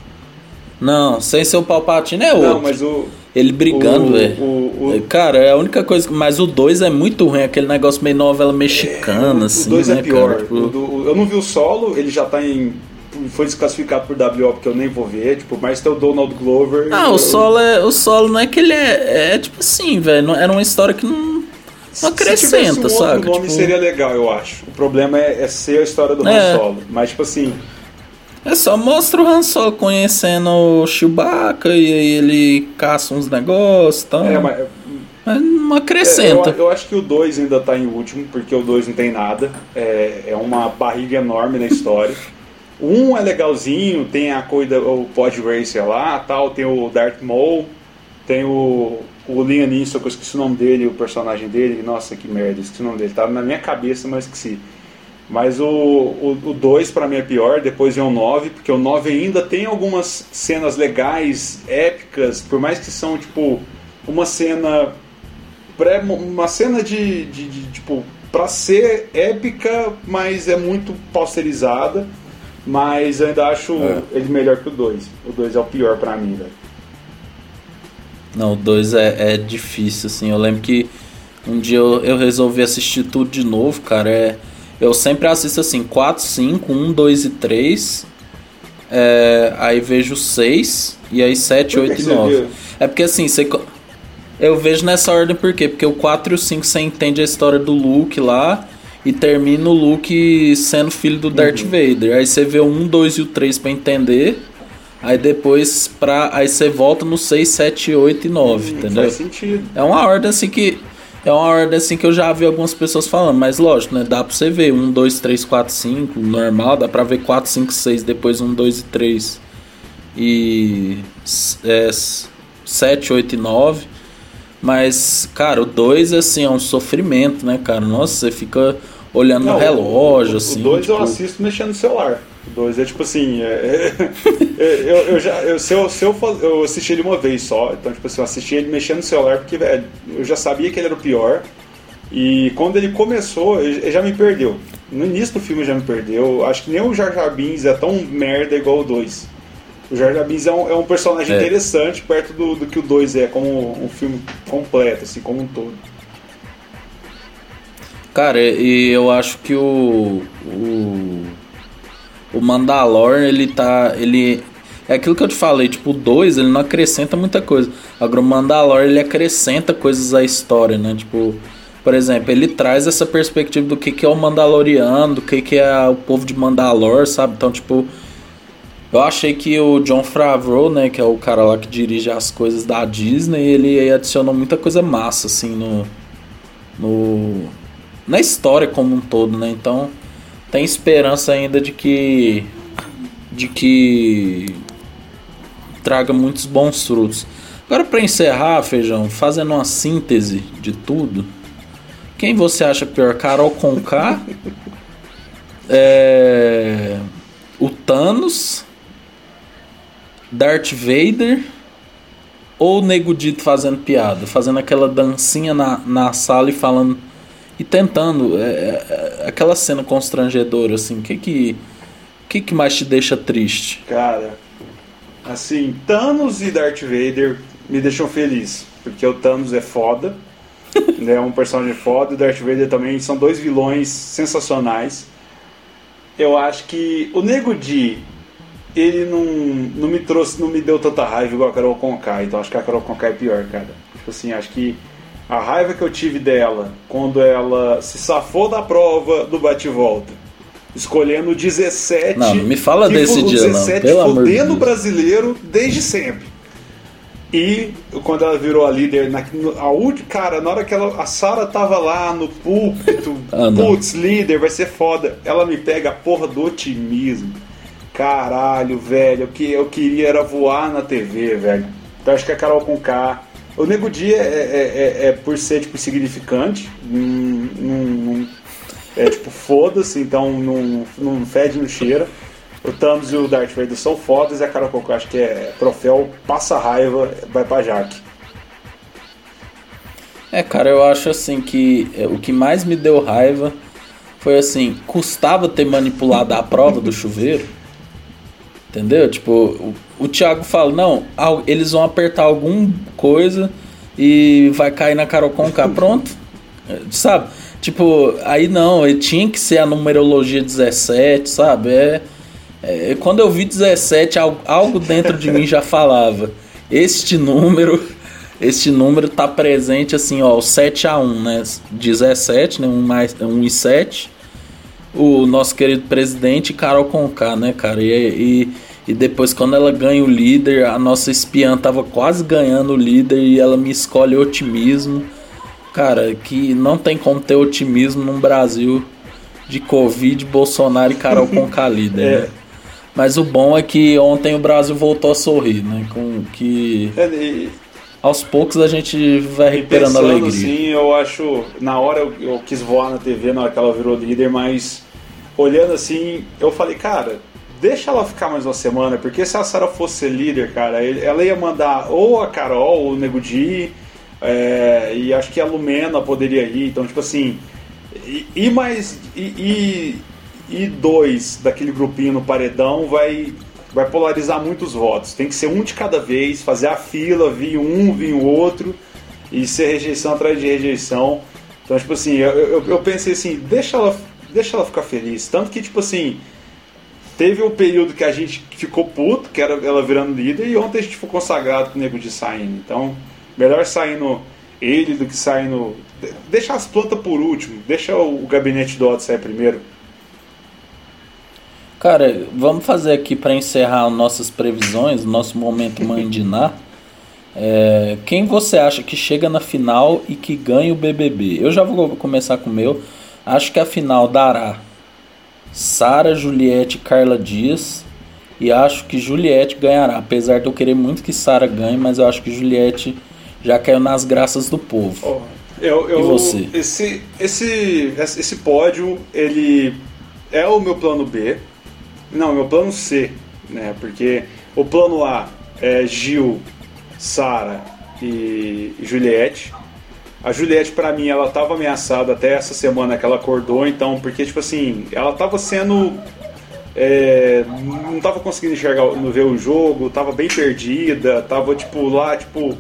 Não, sem ser o Palpatine é outro. Não, mas o. Ele brigando, velho. Cara, é a única coisa. Mas o 2 é muito ruim, aquele negócio meio novela mexicana, é, assim. O 2 né, é pior. Cara? Tipo... Do, eu não vi o solo, ele já tá em foi desclassificado por WO porque eu nem vou ver, tipo, mas tem o Donald Glover. Ah, eu... o solo é. O solo não é que ele é. É tipo assim, velho. Era uma história que não. Não acrescenta, Se um sabe? O nome tipo... seria legal, eu acho. O problema é, é ser a história do é. Han Solo. Mas, tipo assim. É só mostra o Han Solo conhecendo o Chewbacca e aí ele caça uns negócios e tal. É, mas. Mas não acrescenta. É, eu, eu, acho que o 2 ainda tá em último, porque o 2 não tem nada. É, é uma barriga enorme na história. [laughs] Um é legalzinho, tem a coisa, o Pod Racer lá, tal, tem o Darth Maul, tem o, o Liam Neeson, que eu esqueci o nome dele, o personagem dele, nossa, que merda, esqueci o nome dele, tava na minha cabeça, mas esqueci. Mas o 2 para mim é pior, depois vem o 9, porque o 9 ainda tem algumas cenas legais, épicas, por mais que são tipo uma cena pré, uma cena de, de, de tipo para ser épica, mas é muito posterizada. Mas eu ainda acho é. ele melhor que o 2. O 2 é o pior para mim, velho. Não, o 2 é, é difícil, assim. Eu lembro que um dia eu, eu resolvi assistir tudo de novo, cara. É, eu sempre assisto assim, 4, 5, 1, 2 e 3. É, aí vejo 6, e aí 7, 8 e 9. É porque assim, você. Eu vejo nessa ordem por quê? Porque o 4 e o 5 você entende a história do Luke lá e termina o Luke sendo filho do Darth uhum. Vader. Aí você vê o 1, 2 e o 3 para entender. Aí depois pra. Aí você volta no 6, 7, 8 e 9, hum, entendeu? Faz sentido. É uma ordem assim que. É uma ordem assim que eu já vi algumas pessoas falando, mas lógico, né? Dá pra você ver 1, 2, 3, 4, 5, normal, dá pra ver 4, 5, 6, depois 1, 2 e 3. E. É, 7, 8 e 9. Mas, cara, o 2 assim, é um sofrimento, né, cara? Nossa, você fica olhando Não, no relógio, o, assim. O 2 tipo... eu assisto mexendo no celular. O 2 é tipo assim. É, [laughs] é, eu, eu, já, eu, se, eu, se eu, eu assisti ele uma vez só, então, tipo assim, eu assisti ele mexendo no celular porque, velho, eu já sabia que ele era o pior. E quando ele começou, ele já me perdeu. No início do filme já me perdeu. Acho que nem o Jar Jar Binks é tão merda igual o 2. O Jar Jar Binks é um, é um personagem é. interessante perto do, do que o 2 é, como um filme completo, assim, como um todo. Cara, e eu acho que o. O, o Mandalorian, ele tá. Ele. É aquilo que eu te falei, tipo, o 2 ele não acrescenta muita coisa. Agora o Mandalorian ele acrescenta coisas à história, né? Tipo, por exemplo, ele traz essa perspectiva do que, que é o Mandaloriano, do que, que é o povo de Mandalor, sabe? Então, tipo, eu achei que o John Favreau, né, que é o cara lá que dirige as coisas da Disney, ele adicionou muita coisa massa, assim, no, no na história como um todo, né? Então tem esperança ainda de que de que traga muitos bons frutos. Agora, para encerrar, Feijão, fazendo uma síntese de tudo, quem você acha pior? Carol Conká? [laughs] é, o Thanos? Darth Vader? Ou o Nego Dito fazendo piada? Fazendo aquela dancinha na, na sala e falando. E tentando. É, é, aquela cena constrangedora, assim. O que que. que, que mais te deixa triste? Cara, assim, Thanos e Darth Vader me deixam feliz. Porque o Thanos é foda. [laughs] é um personagem foda. E Darth Vader também são dois vilões sensacionais. Eu acho que o Nego Di, ele não, não me trouxe, não me deu tanta raiva igual a Carol Conká. Então acho que a Carol Conká é pior, cara. Tipo assim, acho que a raiva que eu tive dela quando ela se safou da prova do bate-volta, escolhendo 17. Não, me fala desse dia, 17 não. Pelo amor de brasileiro desde sempre. E quando ela virou a líder, na, a última, cara, na hora que ela, a Sara tava lá no púlpito, [laughs] ah, putz, líder, vai ser foda. Ela me pega a porra do otimismo. Caralho, velho, o que eu queria era voar na TV, velho. Então acho que a Carol com K. O Nego Dia é, é, é, é por ser tipo significante, hum, é tipo foda-se, então não, fede, não cheira. O Thanos e o Darth Vader são fodas e a Cara Coco acho que é troféu passa raiva, vai pra Jaque. É, cara, eu acho assim que é, o que mais me deu raiva foi assim, custava ter manipulado a prova do chuveiro. Entendeu? Tipo, o, o Thiago fala, não, eles vão apertar alguma coisa e vai cair na Carol Conká, [laughs] pronto. É, sabe? Tipo, aí não, tinha que ser a numerologia 17, sabe? É é, quando eu vi 17, algo dentro de mim já falava. Este número, este número tá presente assim, ó, 7 a 1, né? 17, né? 1 mais 1 e 7. O nosso querido presidente Carol Conká, né, cara? E, e, e depois quando ela ganha o líder, a nossa espiã tava quase ganhando o líder e ela me escolhe otimismo. Cara, que não tem como ter otimismo num Brasil de Covid, Bolsonaro e Carol [laughs] Conká líder, é. né? Mas o bom é que ontem o Brasil voltou a sorrir, né? Com que é, aos poucos a gente vai recuperando a alegria. Sim, eu acho. Na hora eu, eu, quis voar na TV na hora que ela virou líder, mas olhando assim, eu falei, cara, deixa ela ficar mais uma semana, porque se a Sara fosse líder, cara, ela ia mandar ou a Carol, ou o Nego Di, é, e acho que a Lumena poderia ir. Então, tipo assim. E, e mais. E, e, e dois daquele grupinho no paredão vai vai polarizar muitos votos. Tem que ser um de cada vez, fazer a fila, vir um, vir o outro e ser rejeição atrás de rejeição. Então, tipo assim, eu, eu, eu, pensei assim, deixa ela, deixa ela ficar feliz. Tanto que, tipo assim, teve um período que a gente ficou puto, que era ela virando líder, e ontem a gente ficou consagrado com o nego de saindo. Então, melhor saindo ele do que saindo. Deixa as plantas por último, deixa o gabinete do Otto sair primeiro. Cara, vamos fazer aqui para encerrar nossas previsões, nosso momento mandinar. É, quem você acha que chega na final e que ganha o BBB? Eu já vou começar com o meu. Acho que a final dará Sara, Juliette e Carla Dias. E acho que Juliette ganhará. Apesar de eu querer muito que Sara ganhe, mas eu acho que Juliette já caiu nas graças do povo. Oh, eu, eu, e você? Esse, esse, esse pódio, ele é o meu plano B. Não, meu plano C, né? Porque o plano A é Gil, Sara e Juliette. A Juliette, para mim, ela tava ameaçada até essa semana que ela acordou, então, porque, tipo assim, ela tava sendo. É, não tava conseguindo enxergar, não ver o jogo, tava bem perdida, tava, tipo, lá, tipo.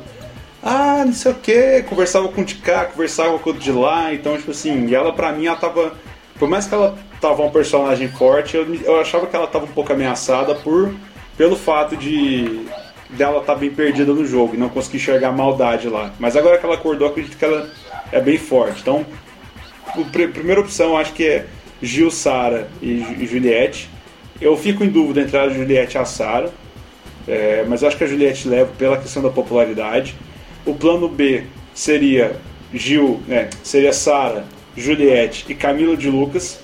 Ah, não sei o que, conversava com o de cá, conversava com o de lá, então, tipo assim, ela, pra mim, ela tava. Por mais que ela tava um personagem forte, eu, eu achava que ela tava um pouco ameaçada por pelo fato de dela tá bem perdida no jogo e não conseguir enxergar maldade lá. Mas agora que ela acordou, acredito que ela é bem forte. Então, a primeira opção acho que é Gil, Sara e, e, Juliette. Eu fico em dúvida entre a Juliette e a Sara, é, mas acho que a Juliette leva pela questão da popularidade. O plano B seria Gil, né, seria Sara, Juliette e Camila de Lucas.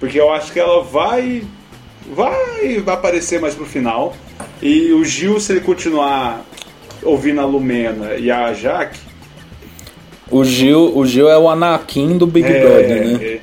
Porque eu acho que ela vai. Vai aparecer mais pro final. E o Gil, se ele continuar ouvindo a Lumena e a Jaque. O Gil, o Gil é o Anakin do Big é, Brother, né? É,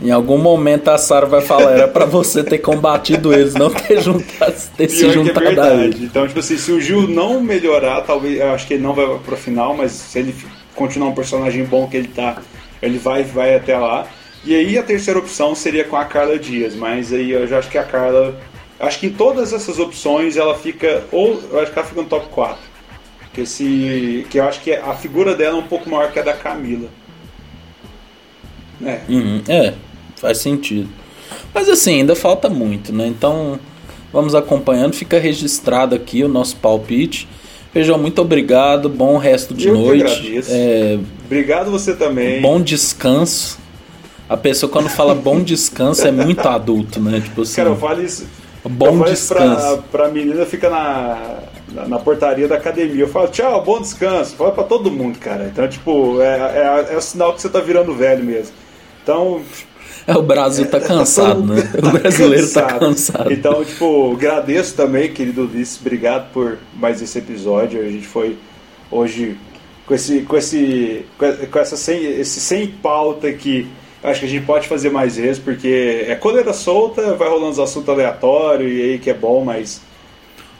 Em algum momento a Sarah vai falar, era pra você ter combatido eles, não ter, [laughs] juntado, ter se é juntado a verdade. eles. Então, tipo assim, se o Gil não melhorar, talvez. Eu acho que ele não vai pro final, mas se ele continuar um personagem bom que ele tá, ele vai, vai até lá. E aí a terceira opção seria com a Carla Dias, mas aí eu já acho que a Carla. Acho que em todas essas opções ela fica. Ou eu acho que ela fica no top 4. Que, esse, que eu acho que a figura dela é um pouco maior que a da Camila. É. Uhum, é, faz sentido. Mas assim, ainda falta muito, né? Então vamos acompanhando, fica registrado aqui o nosso palpite. Feijão, muito obrigado, bom resto de Eu noite. É, Obrigado você também. bom descanso. A pessoa quando fala bom descanso é muito adulto, né? Tipo assim, Cara, eu falo isso. Bom eu isso pra, descanso. pra menina fica na, na, na portaria da academia. Eu falo, tchau, bom descanso. Fala pra todo mundo, cara. Então, tipo, é, é, é o sinal que você tá virando velho mesmo. Então, É, o Brasil tá cansado, né? [laughs] O brasileiro tá cansado. Então, tipo, agradeço também, querido Ulisses, obrigado por mais esse episódio. A gente foi hoje com esse com esse com essa sem, esse sem pauta que acho que a gente pode fazer mais vezes, porque é coleira solta, vai rolando os assuntos aleatórios e aí que é bom, mas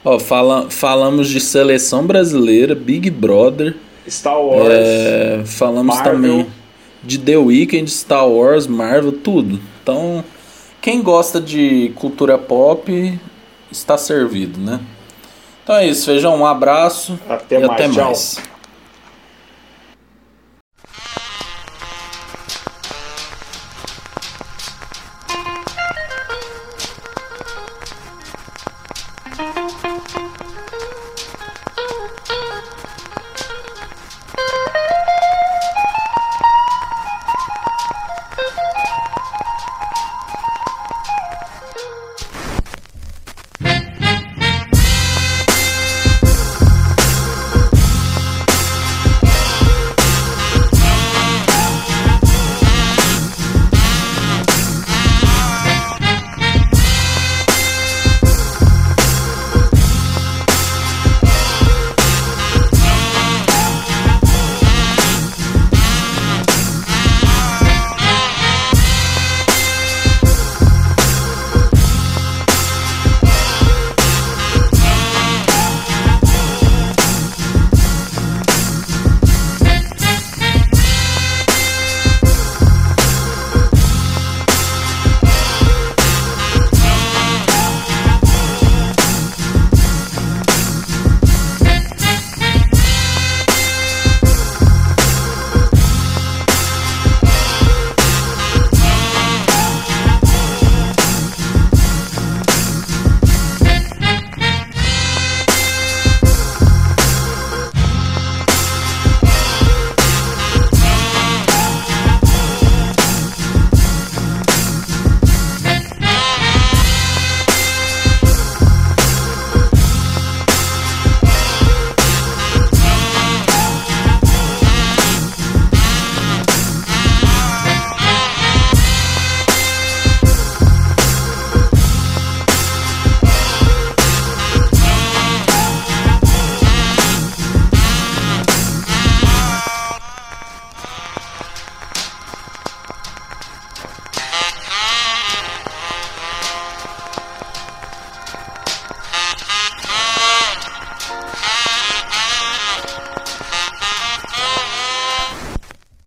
Ó, fala, falamos de seleção brasileira, Big Brother. Star Wars, É, falamos Marvel. também de The Weeknd, Star Wars, Marvel, tudo. Então, quem gosta de cultura pop está servido, né? Então é isso, feijão, um abraço Até mais, até tchau. mais.